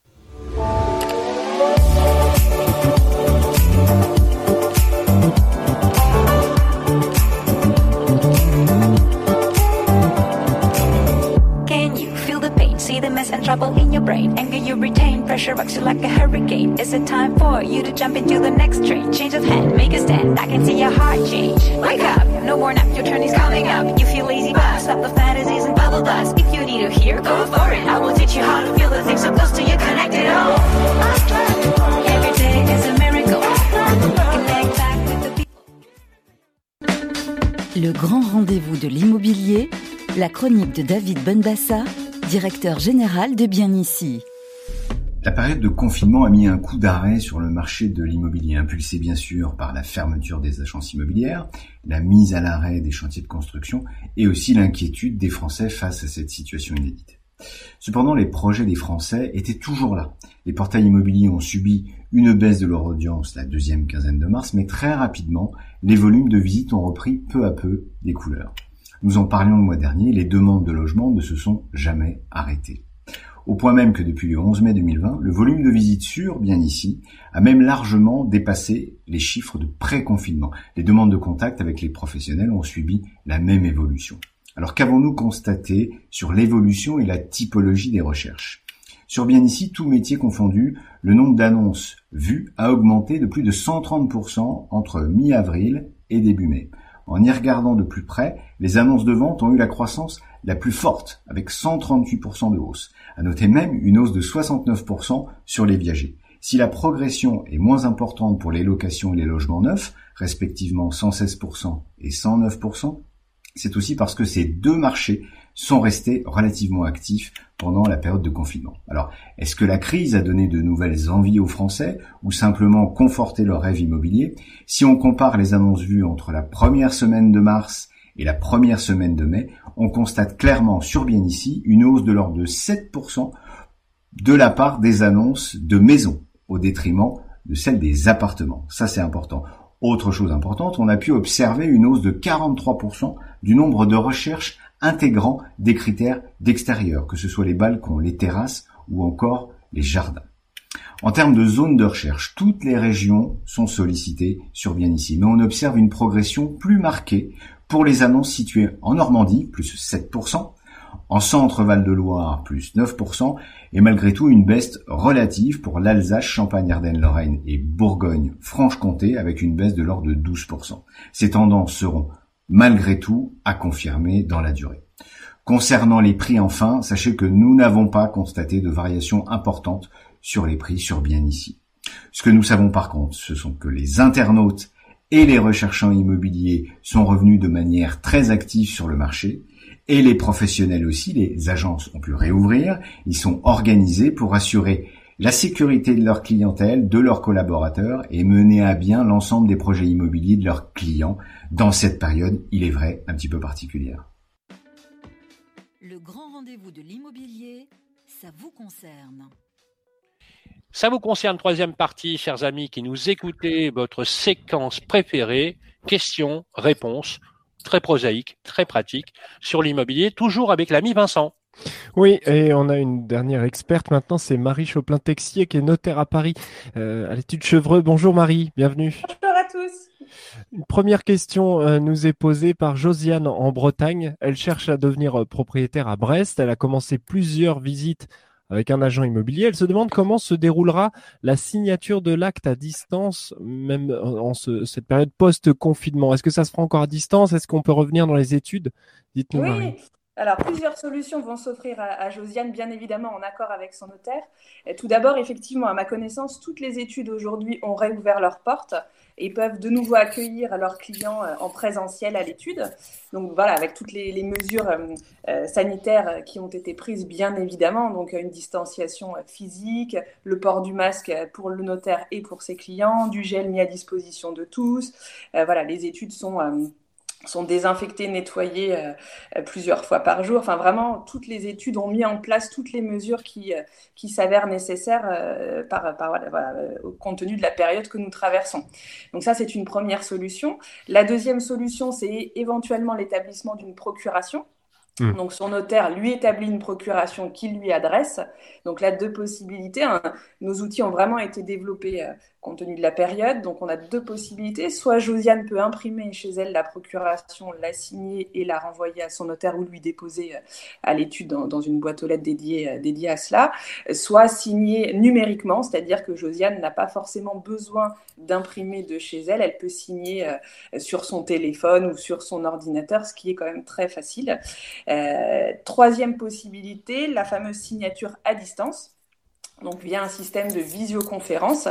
Trouble in your brain. Anger you retain, pressure rocks you like a hurricane. Is it time for you to jump into the next train? Change of hand, make a stand. I can see your heart change. Wake up, no more nap, your turn is coming up. You feel lazy, but stop the fantasies and bubble dust. If you need to hear, go for it. I will teach you how to feel the things so close to you, connected. Oh, every day is a miracle. Connect back with the Le grand rendez-vous de l'immobilier, la chronique de David Benbassa directeur général de Bien Ici. La période de confinement a mis un coup d'arrêt sur le marché de l'immobilier, impulsé bien sûr par la fermeture des agences immobilières, la mise à l'arrêt des chantiers de construction et aussi l'inquiétude des Français face à cette situation inédite. Cependant, les projets des Français étaient toujours là. Les portails immobiliers ont subi une baisse de leur audience la deuxième quinzaine de mars, mais très rapidement, les volumes de visites ont repris peu à peu des couleurs. Nous en parlions le mois dernier, les demandes de logement ne se sont jamais arrêtées. Au point même que depuis le 11 mai 2020, le volume de visites sur bien ici a même largement dépassé les chiffres de pré-confinement. Les demandes de contact avec les professionnels ont subi la même évolution. Alors qu'avons-nous constaté sur l'évolution et la typologie des recherches? Sur bien ici, tout métier confondu, le nombre d'annonces vues a augmenté de plus de 130% entre mi-avril et début mai. En y regardant de plus près, les annonces de vente ont eu la croissance la plus forte, avec 138% de hausse. À noter même une hausse de 69% sur les viagers. Si la progression est moins importante pour les locations et les logements neufs, respectivement 116% et 109%, c'est aussi parce que ces deux marchés sont restés relativement actifs pendant la période de confinement. Alors, est-ce que la crise a donné de nouvelles envies aux Français ou simplement conforté leur rêve immobilier? Si on compare les annonces vues entre la première semaine de mars et la première semaine de mai, on constate clairement sur bien ici une hausse de l'ordre de 7% de la part des annonces de maisons au détriment de celles des appartements. Ça c'est important. Autre chose importante, on a pu observer une hausse de 43% du nombre de recherches intégrant des critères d'extérieur, que ce soit les balcons, les terrasses ou encore les jardins. En termes de zones de recherche, toutes les régions sont sollicitées sur bien ici, mais on observe une progression plus marquée pour les annonces situées en Normandie, plus 7%, en centre Val-de-Loire, plus 9%, et malgré tout une baisse relative pour l'Alsace, Champagne-Ardenne-Lorraine et Bourgogne-Franche-Comté, avec une baisse de l'ordre de 12%. Ces tendances seront malgré tout à confirmer dans la durée. Concernant les prix enfin, sachez que nous n'avons pas constaté de variations importantes sur les prix sur bien ici. Ce que nous savons par contre, ce sont que les internautes et les recherchants immobiliers sont revenus de manière très active sur le marché, et les professionnels aussi, les agences ont pu réouvrir, ils sont organisés pour assurer la sécurité de leur clientèle, de leurs collaborateurs et mener à bien l'ensemble des projets immobiliers de leurs clients dans cette période, il est vrai, un petit peu particulière. Le grand rendez-vous de l'immobilier, ça vous concerne. Ça vous concerne, troisième partie, chers amis qui nous écoutez, votre séquence préférée, questions, réponses, très prosaïque, très pratique, sur l'immobilier, toujours avec l'ami Vincent. Oui, et on a une dernière experte maintenant, c'est Marie Choplin-Texier qui est notaire à Paris euh, à l'étude Chevreux. Bonjour Marie, bienvenue. Bonjour à tous. Une première question euh, nous est posée par Josiane en Bretagne. Elle cherche à devenir euh, propriétaire à Brest. Elle a commencé plusieurs visites avec un agent immobilier. Elle se demande comment se déroulera la signature de l'acte à distance, même en cette période post-confinement. Est-ce que ça se fera encore à distance? Est-ce qu'on peut revenir dans les études? Dites-nous, oui. Alors, plusieurs solutions vont s'offrir à, Josiane, bien évidemment en accord avec son notaire. tout d'abord, effectivement, à ma connaissance, toutes les études aujourd'hui ont réouvert leurs portes et peuvent de nouveau accueillir leurs clients euh, en présentiel à l'étude. Donc voilà, avec toutes les, mesures euh, euh, sanitaires qui ont été prises, bien évidemment, donc une distanciation physique, le port du masque pour le notaire et pour ses clients, du gel mis à disposition de tous. voilà, les études sont sont désinfectés, nettoyés euh, euh, plusieurs fois par jour. Enfin, vraiment, toutes les études ont mis en place toutes les mesures qui, euh, qui s'avèrent nécessaires par, par voilà, compte tenu de la période que nous traversons. Donc ça, c'est une première solution. La deuxième solution, c'est éventuellement l'établissement d'une procuration. Mmh. Donc son notaire lui établit une procuration qu'il lui adresse. Donc là, deux possibilités. Hein. Nos outils ont vraiment été développés compte tenu de la période. Donc, on a deux possibilités. Soit Josiane peut imprimer chez elle la procuration, la signer et la renvoyer à son notaire ou lui déposer euh, à l'étude dans, une boîte aux lettres dédiée, euh, dédiée à cela. Soit signer numériquement, c'est-à-dire que Josiane n'a pas forcément besoin d'imprimer de chez elle. Elle peut signer euh, sur son téléphone ou sur son ordinateur, ce qui est quand même très facile. troisième possibilité, la fameuse signature à distance donc via un système de visioconférence.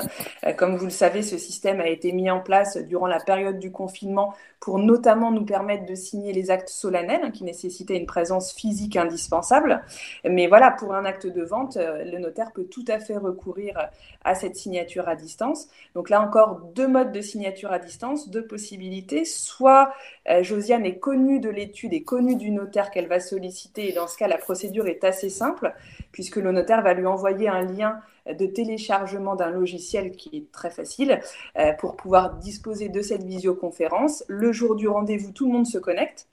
Euh, comme vous le savez, ce système a été mis en place durant la période du confinement pour notamment nous permettre de signer les actes solennels hein, qui nécessitaient une présence physique indispensable. Mais voilà, pour un acte de vente, euh, le notaire peut tout à fait recourir à cette signature à distance. Donc là encore, deux modes de signature à distance, deux possibilités. Soit euh, Josiane est connue de l'étude et connue du notaire qu'elle va solliciter, et dans ce cas, la procédure est assez simple, puisque le notaire va lui envoyer un lien de téléchargement d'un logiciel qui est très facile euh, pour pouvoir disposer de cette visioconférence. Le jour du rendez-vous, tout le monde se connecte.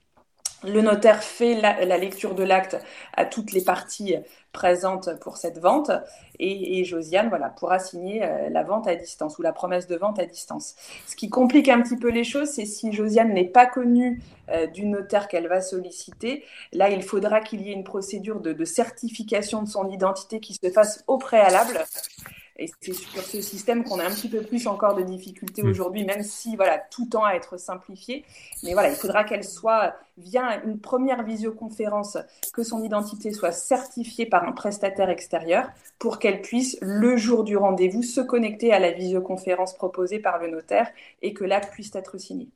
Le notaire fait la, lecture de l'acte à toutes les parties présentes pour cette vente et, Josiane voilà, pourra signer euh, la vente à distance ou la promesse de vente à distance. Ce qui complique un petit peu les choses, c'est si Josiane n'est pas connue euh, du notaire qu'elle va solliciter, là il faudra qu'il y ait une procédure de certification de son identité qui se fasse au préalable. Et c'est sur ce système qu'on a un petit peu plus encore de difficultés mm. aujourd'hui, même si voilà, tout tend à être simplifié. Mais voilà, il faudra qu'elle soit, via une première visioconférence, que son identité soit certifiée par un prestataire extérieur pour qu'elle puisse, le jour du rendez-vous, se connecter à la visioconférence proposée par le notaire et que l'acte puisse être signé.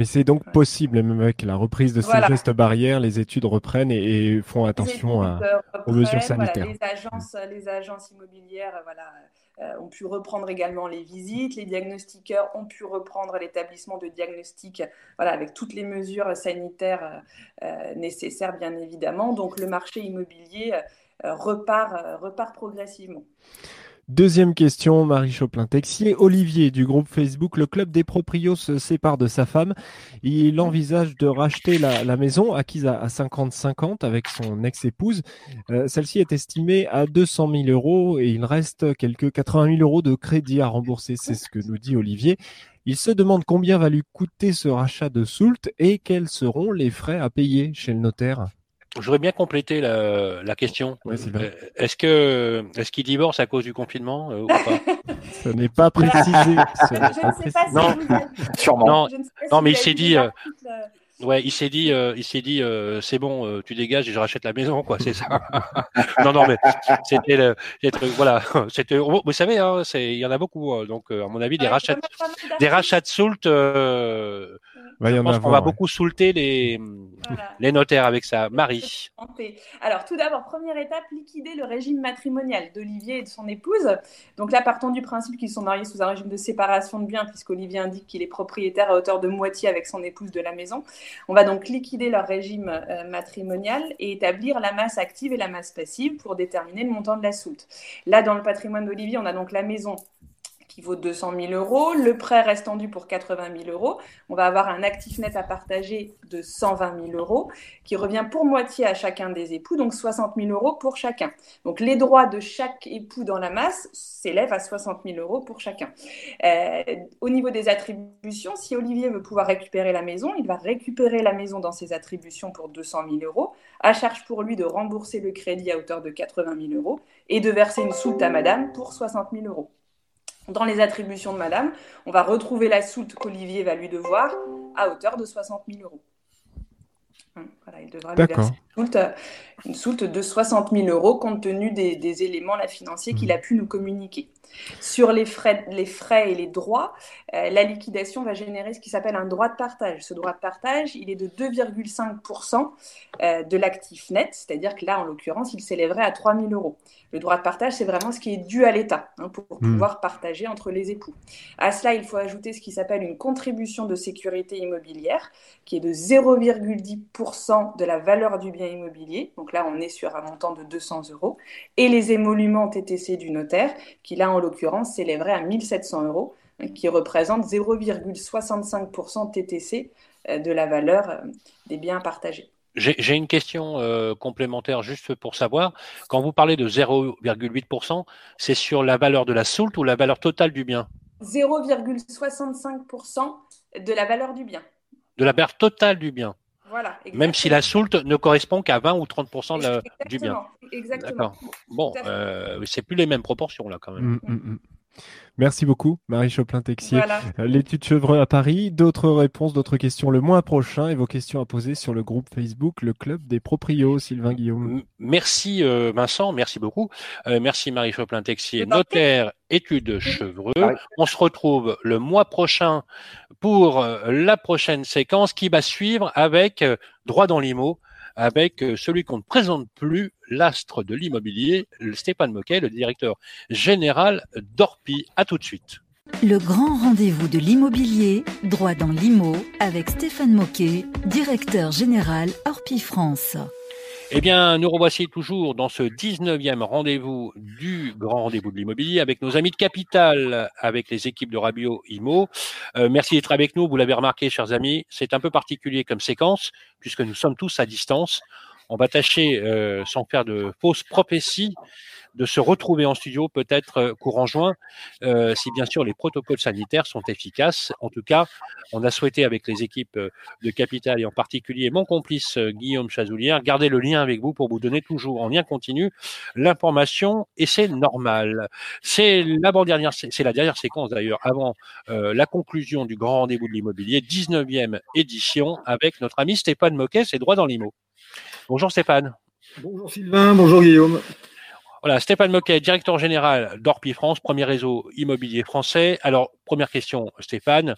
Mais c'est donc possible, même avec la reprise de ces gestes barrières, les études reprennent et, font attention à, aux mesures sanitaires. les, agences, les agences immobilières voilà, euh, ont pu reprendre également les visites, les diagnostiqueurs ont pu reprendre l'établissement de diagnostic voilà, avec toutes les mesures sanitaires euh, nécessaires, bien évidemment. Donc le marché immobilier euh, repart, repart progressivement. Deuxième question, Marie Choplin-Texier. Olivier du groupe Facebook Le Club des Proprios se sépare de sa femme. Il envisage de racheter la, maison acquise à 50-50 avec son ex-épouse. Euh, celle-ci est estimée à 200 000 euros et il reste quelques 80 000 euros de crédit à rembourser. C'est ce que nous dit Olivier. Il se demande combien va lui coûter ce rachat de Soult et quels seront les frais à payer chez le notaire? J'aurais bien complété la, la question. Ouais, euh, est-ce que est-ce qu'il divorce à cause du confinement euh, ou pas? Ce n'est pas précisé. je, ne sais pas si non, sûrement. Non, Je ne sais pas non si mais il s'est dit, euh, euh, ouais, il s'est dit, euh, il s'est dit, euh, c'est bon, euh, tu dégages et je rachète la maison, quoi, c'est ça. non, non, mais c'était le, voilà, c'était, vous savez, hein, c'est, il y en a beaucoup, euh, donc euh, à mon avis, des ouais, rachats, des rachats de soult, euh, Va y je en pense qu'on va ouais. beaucoup soulter les Voilà. les notaires avec ça. Marie. Alors, tout d'abord, première étape, liquider le régime matrimonial d'Olivier et de son épouse. Donc là, partons du principe qu'ils sont mariés sous un régime de séparation de biens, puisqu'Olivier indique qu'il est propriétaire à hauteur de moitié avec son épouse de la maison. On va donc liquider leur régime euh, matrimonial et établir la masse active et la masse passive pour déterminer le montant de la soulte. Là, dans le patrimoine d'Olivier, on a donc la maison vaut 200 000 euros, le prêt restant dû pour 80 000 euros. On va avoir un actif net à partager de 120 000 euros qui revient pour moitié à chacun des époux, donc 60 000 euros pour chacun. Donc les droits de chaque époux dans la masse s'élèvent à 60 000 euros pour chacun. Euh, au niveau des attributions, si Olivier veut pouvoir récupérer la maison, il va récupérer la maison dans ses attributions pour 200 000 euros, à charge pour lui de rembourser le crédit à hauteur de 80 000 euros et de verser une soulte à madame pour 60 000 euros. Dans les attributions de madame, on va retrouver la soulte qu'Olivier va lui devoir à hauteur de 60 000 euros. Hum, Voilà, il devra lui verser une une soulte de 60 000 euros compte tenu des, des éléments là, financiers qu'il a pu nous communiquer. Sur les frais, les frais et les droits, euh, la liquidation va générer ce qui s'appelle un droit de partage. Ce droit de partage, il est de 2,5% euh, de l'actif net, c'est-à-dire que là, en l'occurrence, il s'élèverait à 3 000 euros. Le droit de partage, c'est vraiment ce qui est dû à l'État hein, pour Mm. pouvoir partager entre les époux. À cela, il faut ajouter ce qui s'appelle une contribution de sécurité immobilière, qui est de 0,10% de la valeur du bien immobilier. Donc là, on est sur un montant de 200 euros. Et les émoluments TTC du notaire, qui là, en l'occurrence, s'élèveraient à 1700 euros, hein, qui représente 0,65% TTC de la valeur euh, des biens partagés. J'ai j'ai une question euh, complémentaire juste pour savoir. Quand vous parlez de 0,8%, c'est sur la valeur de la soulte ou la valeur totale du bien? 0,65% de la valeur du bien. De la valeur totale du bien. Voilà. Même si la soulte ne correspond qu'à 20 ou 30% de la- du bien. Exactement. D'accord. Bon, euh, c'est plus les mêmes proportions là quand même. Mm, mm, mm. Merci beaucoup, Marie Choplin-Texier. Voilà. Euh, L'étude Chevreux à Paris. D'autres réponses, d'autres questions le mois prochain et vos questions à poser sur le groupe Facebook, le Club des Proprios, Sylvain Guillaume. Merci euh, Vincent, merci beaucoup. Euh, merci Marie Choplin-Texier, notaire, études chevreux. Ah. On se retrouve le mois prochain pour la prochaine séquence qui va suivre avec droit dans l'IMO, avec euh, celui qu'on ne présente plus, l'astre de l'immobilier, Stéphane Moquet, le directeur général d'Orpi. À tout de suite. Le grand rendez-vous de l'immobilier, droit dans l'IMO, avec Stéphane Moquet, directeur général Orpi France. Eh bien, nous revoici toujours dans ce 19e rendez-vous du grand rendez-vous de l'immobilier avec nos amis de Capital, avec les équipes de Rabio Imo. Euh, merci d'être avec nous. Vous l'avez remarqué, chers amis, c'est un peu particulier comme séquence puisque nous sommes tous à distance. On va tâcher, euh, sans faire de fausses prophéties, de se retrouver en studio peut-être euh, courant juin, euh, si bien sûr les protocoles sanitaires sont efficaces. En tout cas, on a souhaité avec les équipes euh, de Capital et en particulier mon complice Guillaume Chazoulière, garder le lien avec vous pour vous donner toujours en lien continu l'information et c'est normal. C'est la dernière séquence d'ailleurs avant la conclusion du grand rendez-vous de l'immobilier, 19e édition avec notre ami Stéphane Moquet, c'est droit dans l'IMO. Bonjour Stéphane. Bonjour Sylvain, bonjour Guillaume. Voilà, Stéphane Moquet, directeur général d'Orpi France, premier réseau immobilier français. Alors, première question, Stéphane.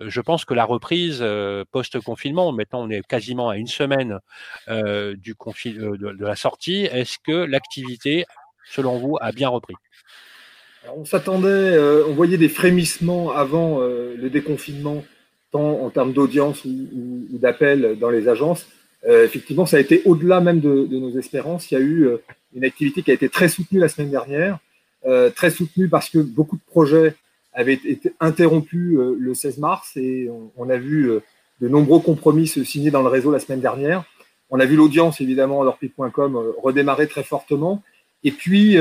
Euh, Je pense que la reprise euh, post-confinement, maintenant on est quasiment à une semaine euh, du de, la sortie, est-ce que l'activité, selon vous, a bien repris? On s'attendait, on voyait des frémissements avant le déconfinement, tant en termes d'audience ou d'appels dans les agences. Euh, effectivement, ça a été au-delà même de, de nos espérances. Il y a eu euh, une activité qui a été très soutenue la semaine dernière. très soutenu parce que beaucoup de projets avaient été interrompus le 16 mars et on, a vu de nombreux compromis se signer dans le réseau la semaine dernière. On a vu l'audience, évidemment, à l'orpi.com redémarrer très fortement. Et puis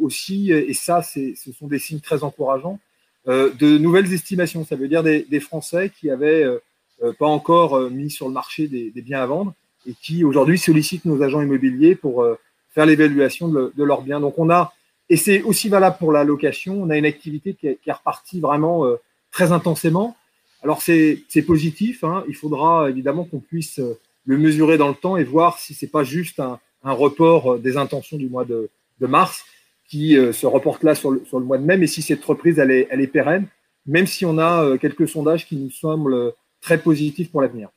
aussi, et ça, ce sont des signes très encourageants, de nouvelles estimations. Ça veut dire des, des Français qui avaient pas encore mis sur le marché des, biens à vendre et qui aujourd'hui sollicitent nos agents immobiliers pour euh, faire l'évaluation de, leurs biens. Donc on a, et c'est aussi valable pour la location, on a une activité qui est, qui repartie vraiment euh, très intensément. Alors c'est positif, hein. il faudra évidemment qu'on puisse euh, le mesurer dans le temps et voir si c'est pas juste un, report des intentions du mois de, de mars qui se reporte là sur le, sur le, mois de mai, mais si cette reprise elle est, elle est pérenne, même si on a quelques sondages qui nous semblent très positifs pour l'avenir.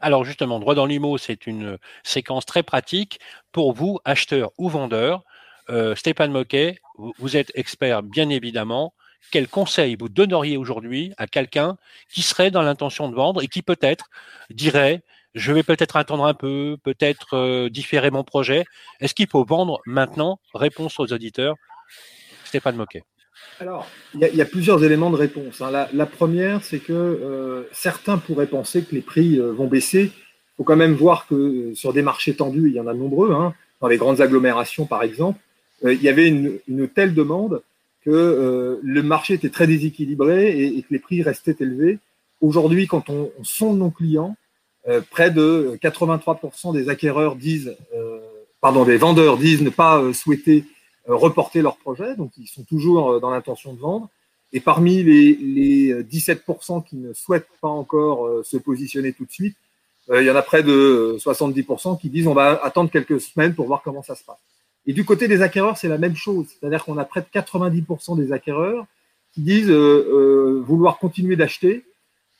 Alors justement, droit dans l'IMO, c'est une séquence très pratique pour vous, acheteurs ou vendeurs. Euh, Stéphane Moquet, vous, êtes expert bien évidemment. Quel conseil vous donneriez aujourd'hui à quelqu'un qui serait dans l'intention de vendre et qui peut-être dirait je vais peut-être attendre un peu, peut-être euh, différer mon projet. Est-ce qu'il faut vendre maintenant? Réponse aux auditeurs. Stéphane Moquet. Alors, il y, a plusieurs éléments de réponse. Hein. La, première, c'est que euh, certains pourraient penser que les prix euh, vont baisser. Il faut quand même voir que euh, sur des marchés tendus, il y en a nombreux, hein, dans les grandes agglomérations par exemple, il y avait une, telle demande que le marché était très déséquilibré et, que les prix restaient élevés. Aujourd'hui, quand on, on, sonde nos clients, près de 83% des acquéreurs disent, pardon, des vendeurs disent ne pas souhaiter reporter leur projet, donc ils sont toujours euh, dans l'intention de vendre. Et parmi les, les 17% qui ne souhaitent pas encore euh, se positionner tout de suite, il y en a près de 70% qui disent on va attendre quelques semaines pour voir comment ça se passe. Et du côté des acquéreurs, c'est la même chose. C'est-à-dire qu'on a près de 90% des acquéreurs qui disent euh, vouloir continuer d'acheter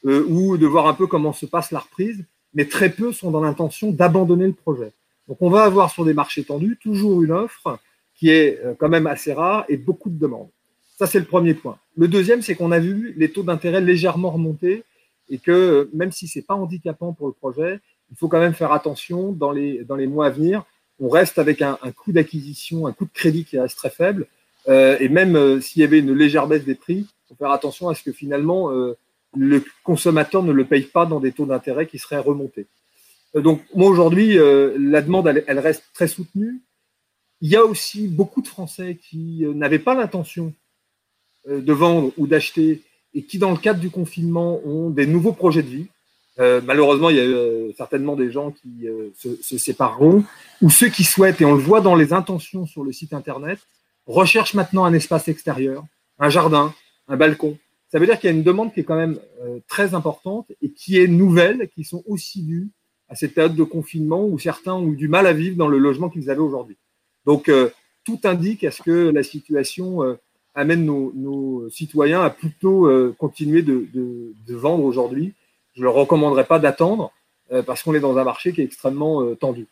euh, ou de voir un peu comment se passe la reprise, mais très peu sont dans l'intention d'abandonner le projet. Donc on va avoir sur des marchés tendus toujours une offre est euh, quand même assez rare et beaucoup de demandes. Ça, c'est le premier point. Le deuxième, c'est qu'on a vu les taux d'intérêt légèrement remonter et que euh, même si c'est pas handicapant pour le projet, il faut quand même faire attention dans les, dans les mois à venir. On reste avec un, coût d'acquisition, un coût de crédit qui reste très faible. Euh, et même s'il y avait une légère baisse des prix, il faut faire attention à ce que finalement le consommateur ne le paye pas dans des taux d'intérêt qui seraient remontés. donc moi aujourd'hui, la demande elle, reste très soutenue. Il y a aussi beaucoup de Français qui euh, n'avaient pas l'intention euh, de vendre ou d'acheter et qui, dans le cadre du confinement, ont des nouveaux projets de vie. Euh, malheureusement, il y a certainement des gens qui se, sépareront, ou ceux qui souhaitent, et on le voit dans les intentions sur le site internet, recherchent maintenant un espace extérieur, un jardin, un balcon. Ça veut dire qu'il y a une demande qui est quand même très importante et qui est nouvelle, qui sont aussi dues à cette période de confinement où certains ont eu du mal à vivre dans le logement qu'ils avaient aujourd'hui. Donc, euh, tout indique à ce que la situation euh, amène nos, citoyens à plutôt euh, continuer de, vendre aujourd'hui. Je ne leur recommanderais pas d'attendre parce qu'on est dans un marché qui est extrêmement tendu.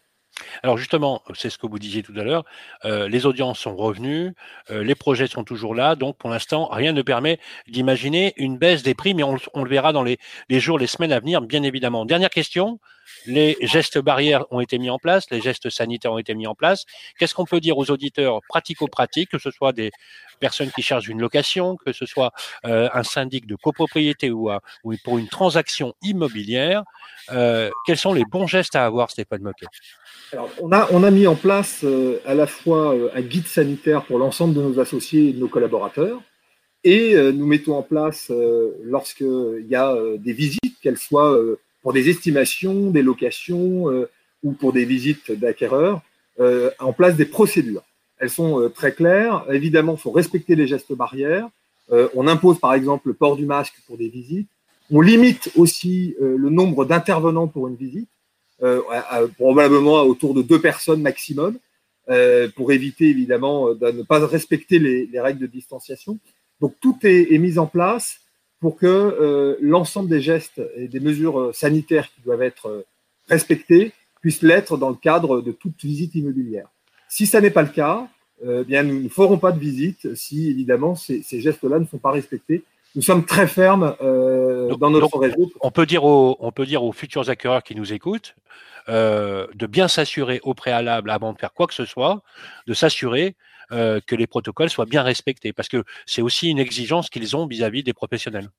Alors justement, c'est ce que vous disiez tout à l'heure, les audiences sont revenues, les projets sont toujours là, donc pour l'instant, rien ne permet d'imaginer une baisse des prix, mais on, le verra dans les, les, jours, les semaines à venir, bien évidemment. Dernière question, les gestes barrières ont été mis en place, les gestes sanitaires ont été mis en place. Qu'est-ce qu'on peut dire aux auditeurs pratico-pratiques, que ce soit des personnes qui cherchent une location, que ce soit euh, un syndic de copropriété ou, ou, pour une transaction immobilière euh, Quels sont les bons gestes à avoir, Stéphane Moquet? On, a, on a mis en place euh, à la fois un guide sanitaire pour l'ensemble de nos associés et de nos collaborateurs. Et nous mettons en place, lorsqu'il y a des visites, qu'elles soient pour des estimations, des locations ou pour des visites d'acquéreurs, en place des procédures. Elles sont euh, très claires. Évidemment, il faut respecter les gestes barrières. on impose par exemple le port du masque pour des visites. On limite aussi le nombre d'intervenants pour une visite, probablement autour de deux personnes maximum, pour éviter évidemment de ne pas respecter les, les règles de distanciation. Donc tout est, est mis en place pour que euh, l'ensemble des gestes et des mesures euh, sanitaires qui doivent être euh, respectées puissent l'être dans le cadre de toute visite immobilière. Si ça n'est pas le cas, bien nous ne ferons pas de visite si évidemment ces, gestes-là ne sont pas respectés. Nous sommes très fermes dans notre réseau. On peut dire aux, on peut dire aux futurs acquéreurs qui nous écoutent de bien s'assurer au préalable avant de faire quoi que ce soit, de s'assurer euh, que les protocoles soient bien respectés, parce que c'est aussi une exigence qu'ils ont vis-à-vis des professionnels.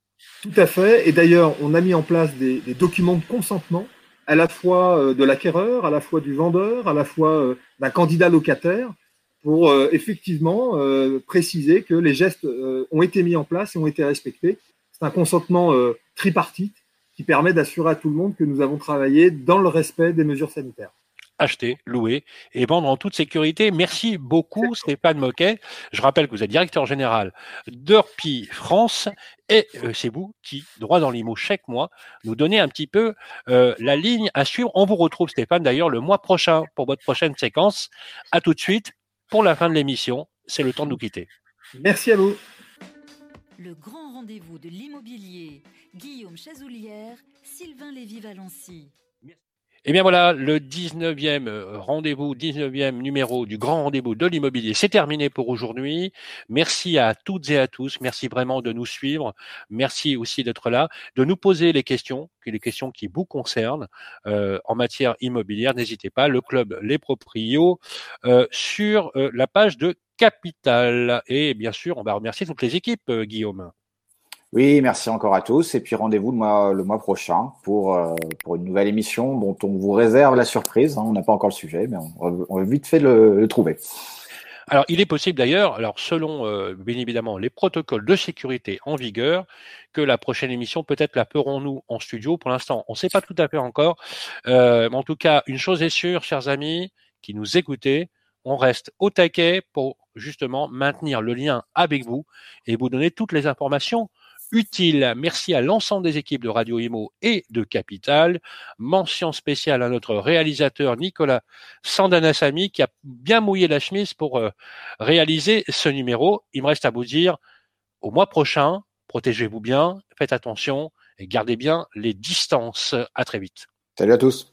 Tout à fait. Et d'ailleurs, on a mis en place des, documents de consentement, à la fois euh, de l'acquéreur, à la fois du vendeur, à la fois euh, d'un candidat locataire, pour effectivement préciser que les gestes ont été mis en place et ont été respectés. C'est un consentement tripartite qui permet d'assurer à tout le monde que nous avons travaillé dans le respect des mesures sanitaires acheter, louer et vendre en toute sécurité. Merci beaucoup Stéphane Moquet. Je rappelle que vous êtes directeur général d'Urpi France et euh, c'est vous qui, droit dans l'IMO chaque mois, nous donnez un petit peu euh, la ligne à suivre. On vous retrouve Stéphane d'ailleurs le mois prochain pour votre prochaine séquence. À tout de suite pour la fin de l'émission. C'est le temps de nous quitter. Merci à vous. Le grand rendez-vous de l'immobilier. Guillaume Chazoulière, Sylvain Lévy-Valency. Eh bien voilà, le 19e euh, rendez-vous, 19e numéro du grand rendez-vous de l'immobilier, c'est terminé pour aujourd'hui. Merci à toutes et à tous, merci vraiment de nous suivre, merci aussi d'être là, de nous poser les questions, les questions qui vous concernent euh, en matière immobilière. N'hésitez pas, le club Les Proprios euh, sur la page de Capital. Et bien sûr, on va remercier toutes les équipes, Guillaume. Oui, merci encore à tous. Et puis rendez-vous le mois, le mois prochain pour, euh, pour une nouvelle émission dont on vous réserve la surprise. Hein. On n'a pas encore le sujet, mais on, va vite fait le, le, trouver. Alors, il est possible d'ailleurs, alors selon euh, bien évidemment les protocoles de sécurité en vigueur, que la prochaine émission, peut-être la ferons-nous en studio. Pour l'instant, on ne sait pas tout à fait encore. Euh, mais en tout cas, une chose est sûre, chers amis qui nous écoutez, on reste au taquet pour justement maintenir le lien avec vous et vous donner toutes les informations utile. Merci à l'ensemble des équipes de Radio Imo et de Capital. Mention spéciale à notre réalisateur Nicolas Sandanassami qui a bien mouillé la chemise pour euh, réaliser ce numéro. Il me reste à vous dire au mois prochain, protégez-vous bien, faites attention et gardez bien les distances. À très vite. Salut à tous.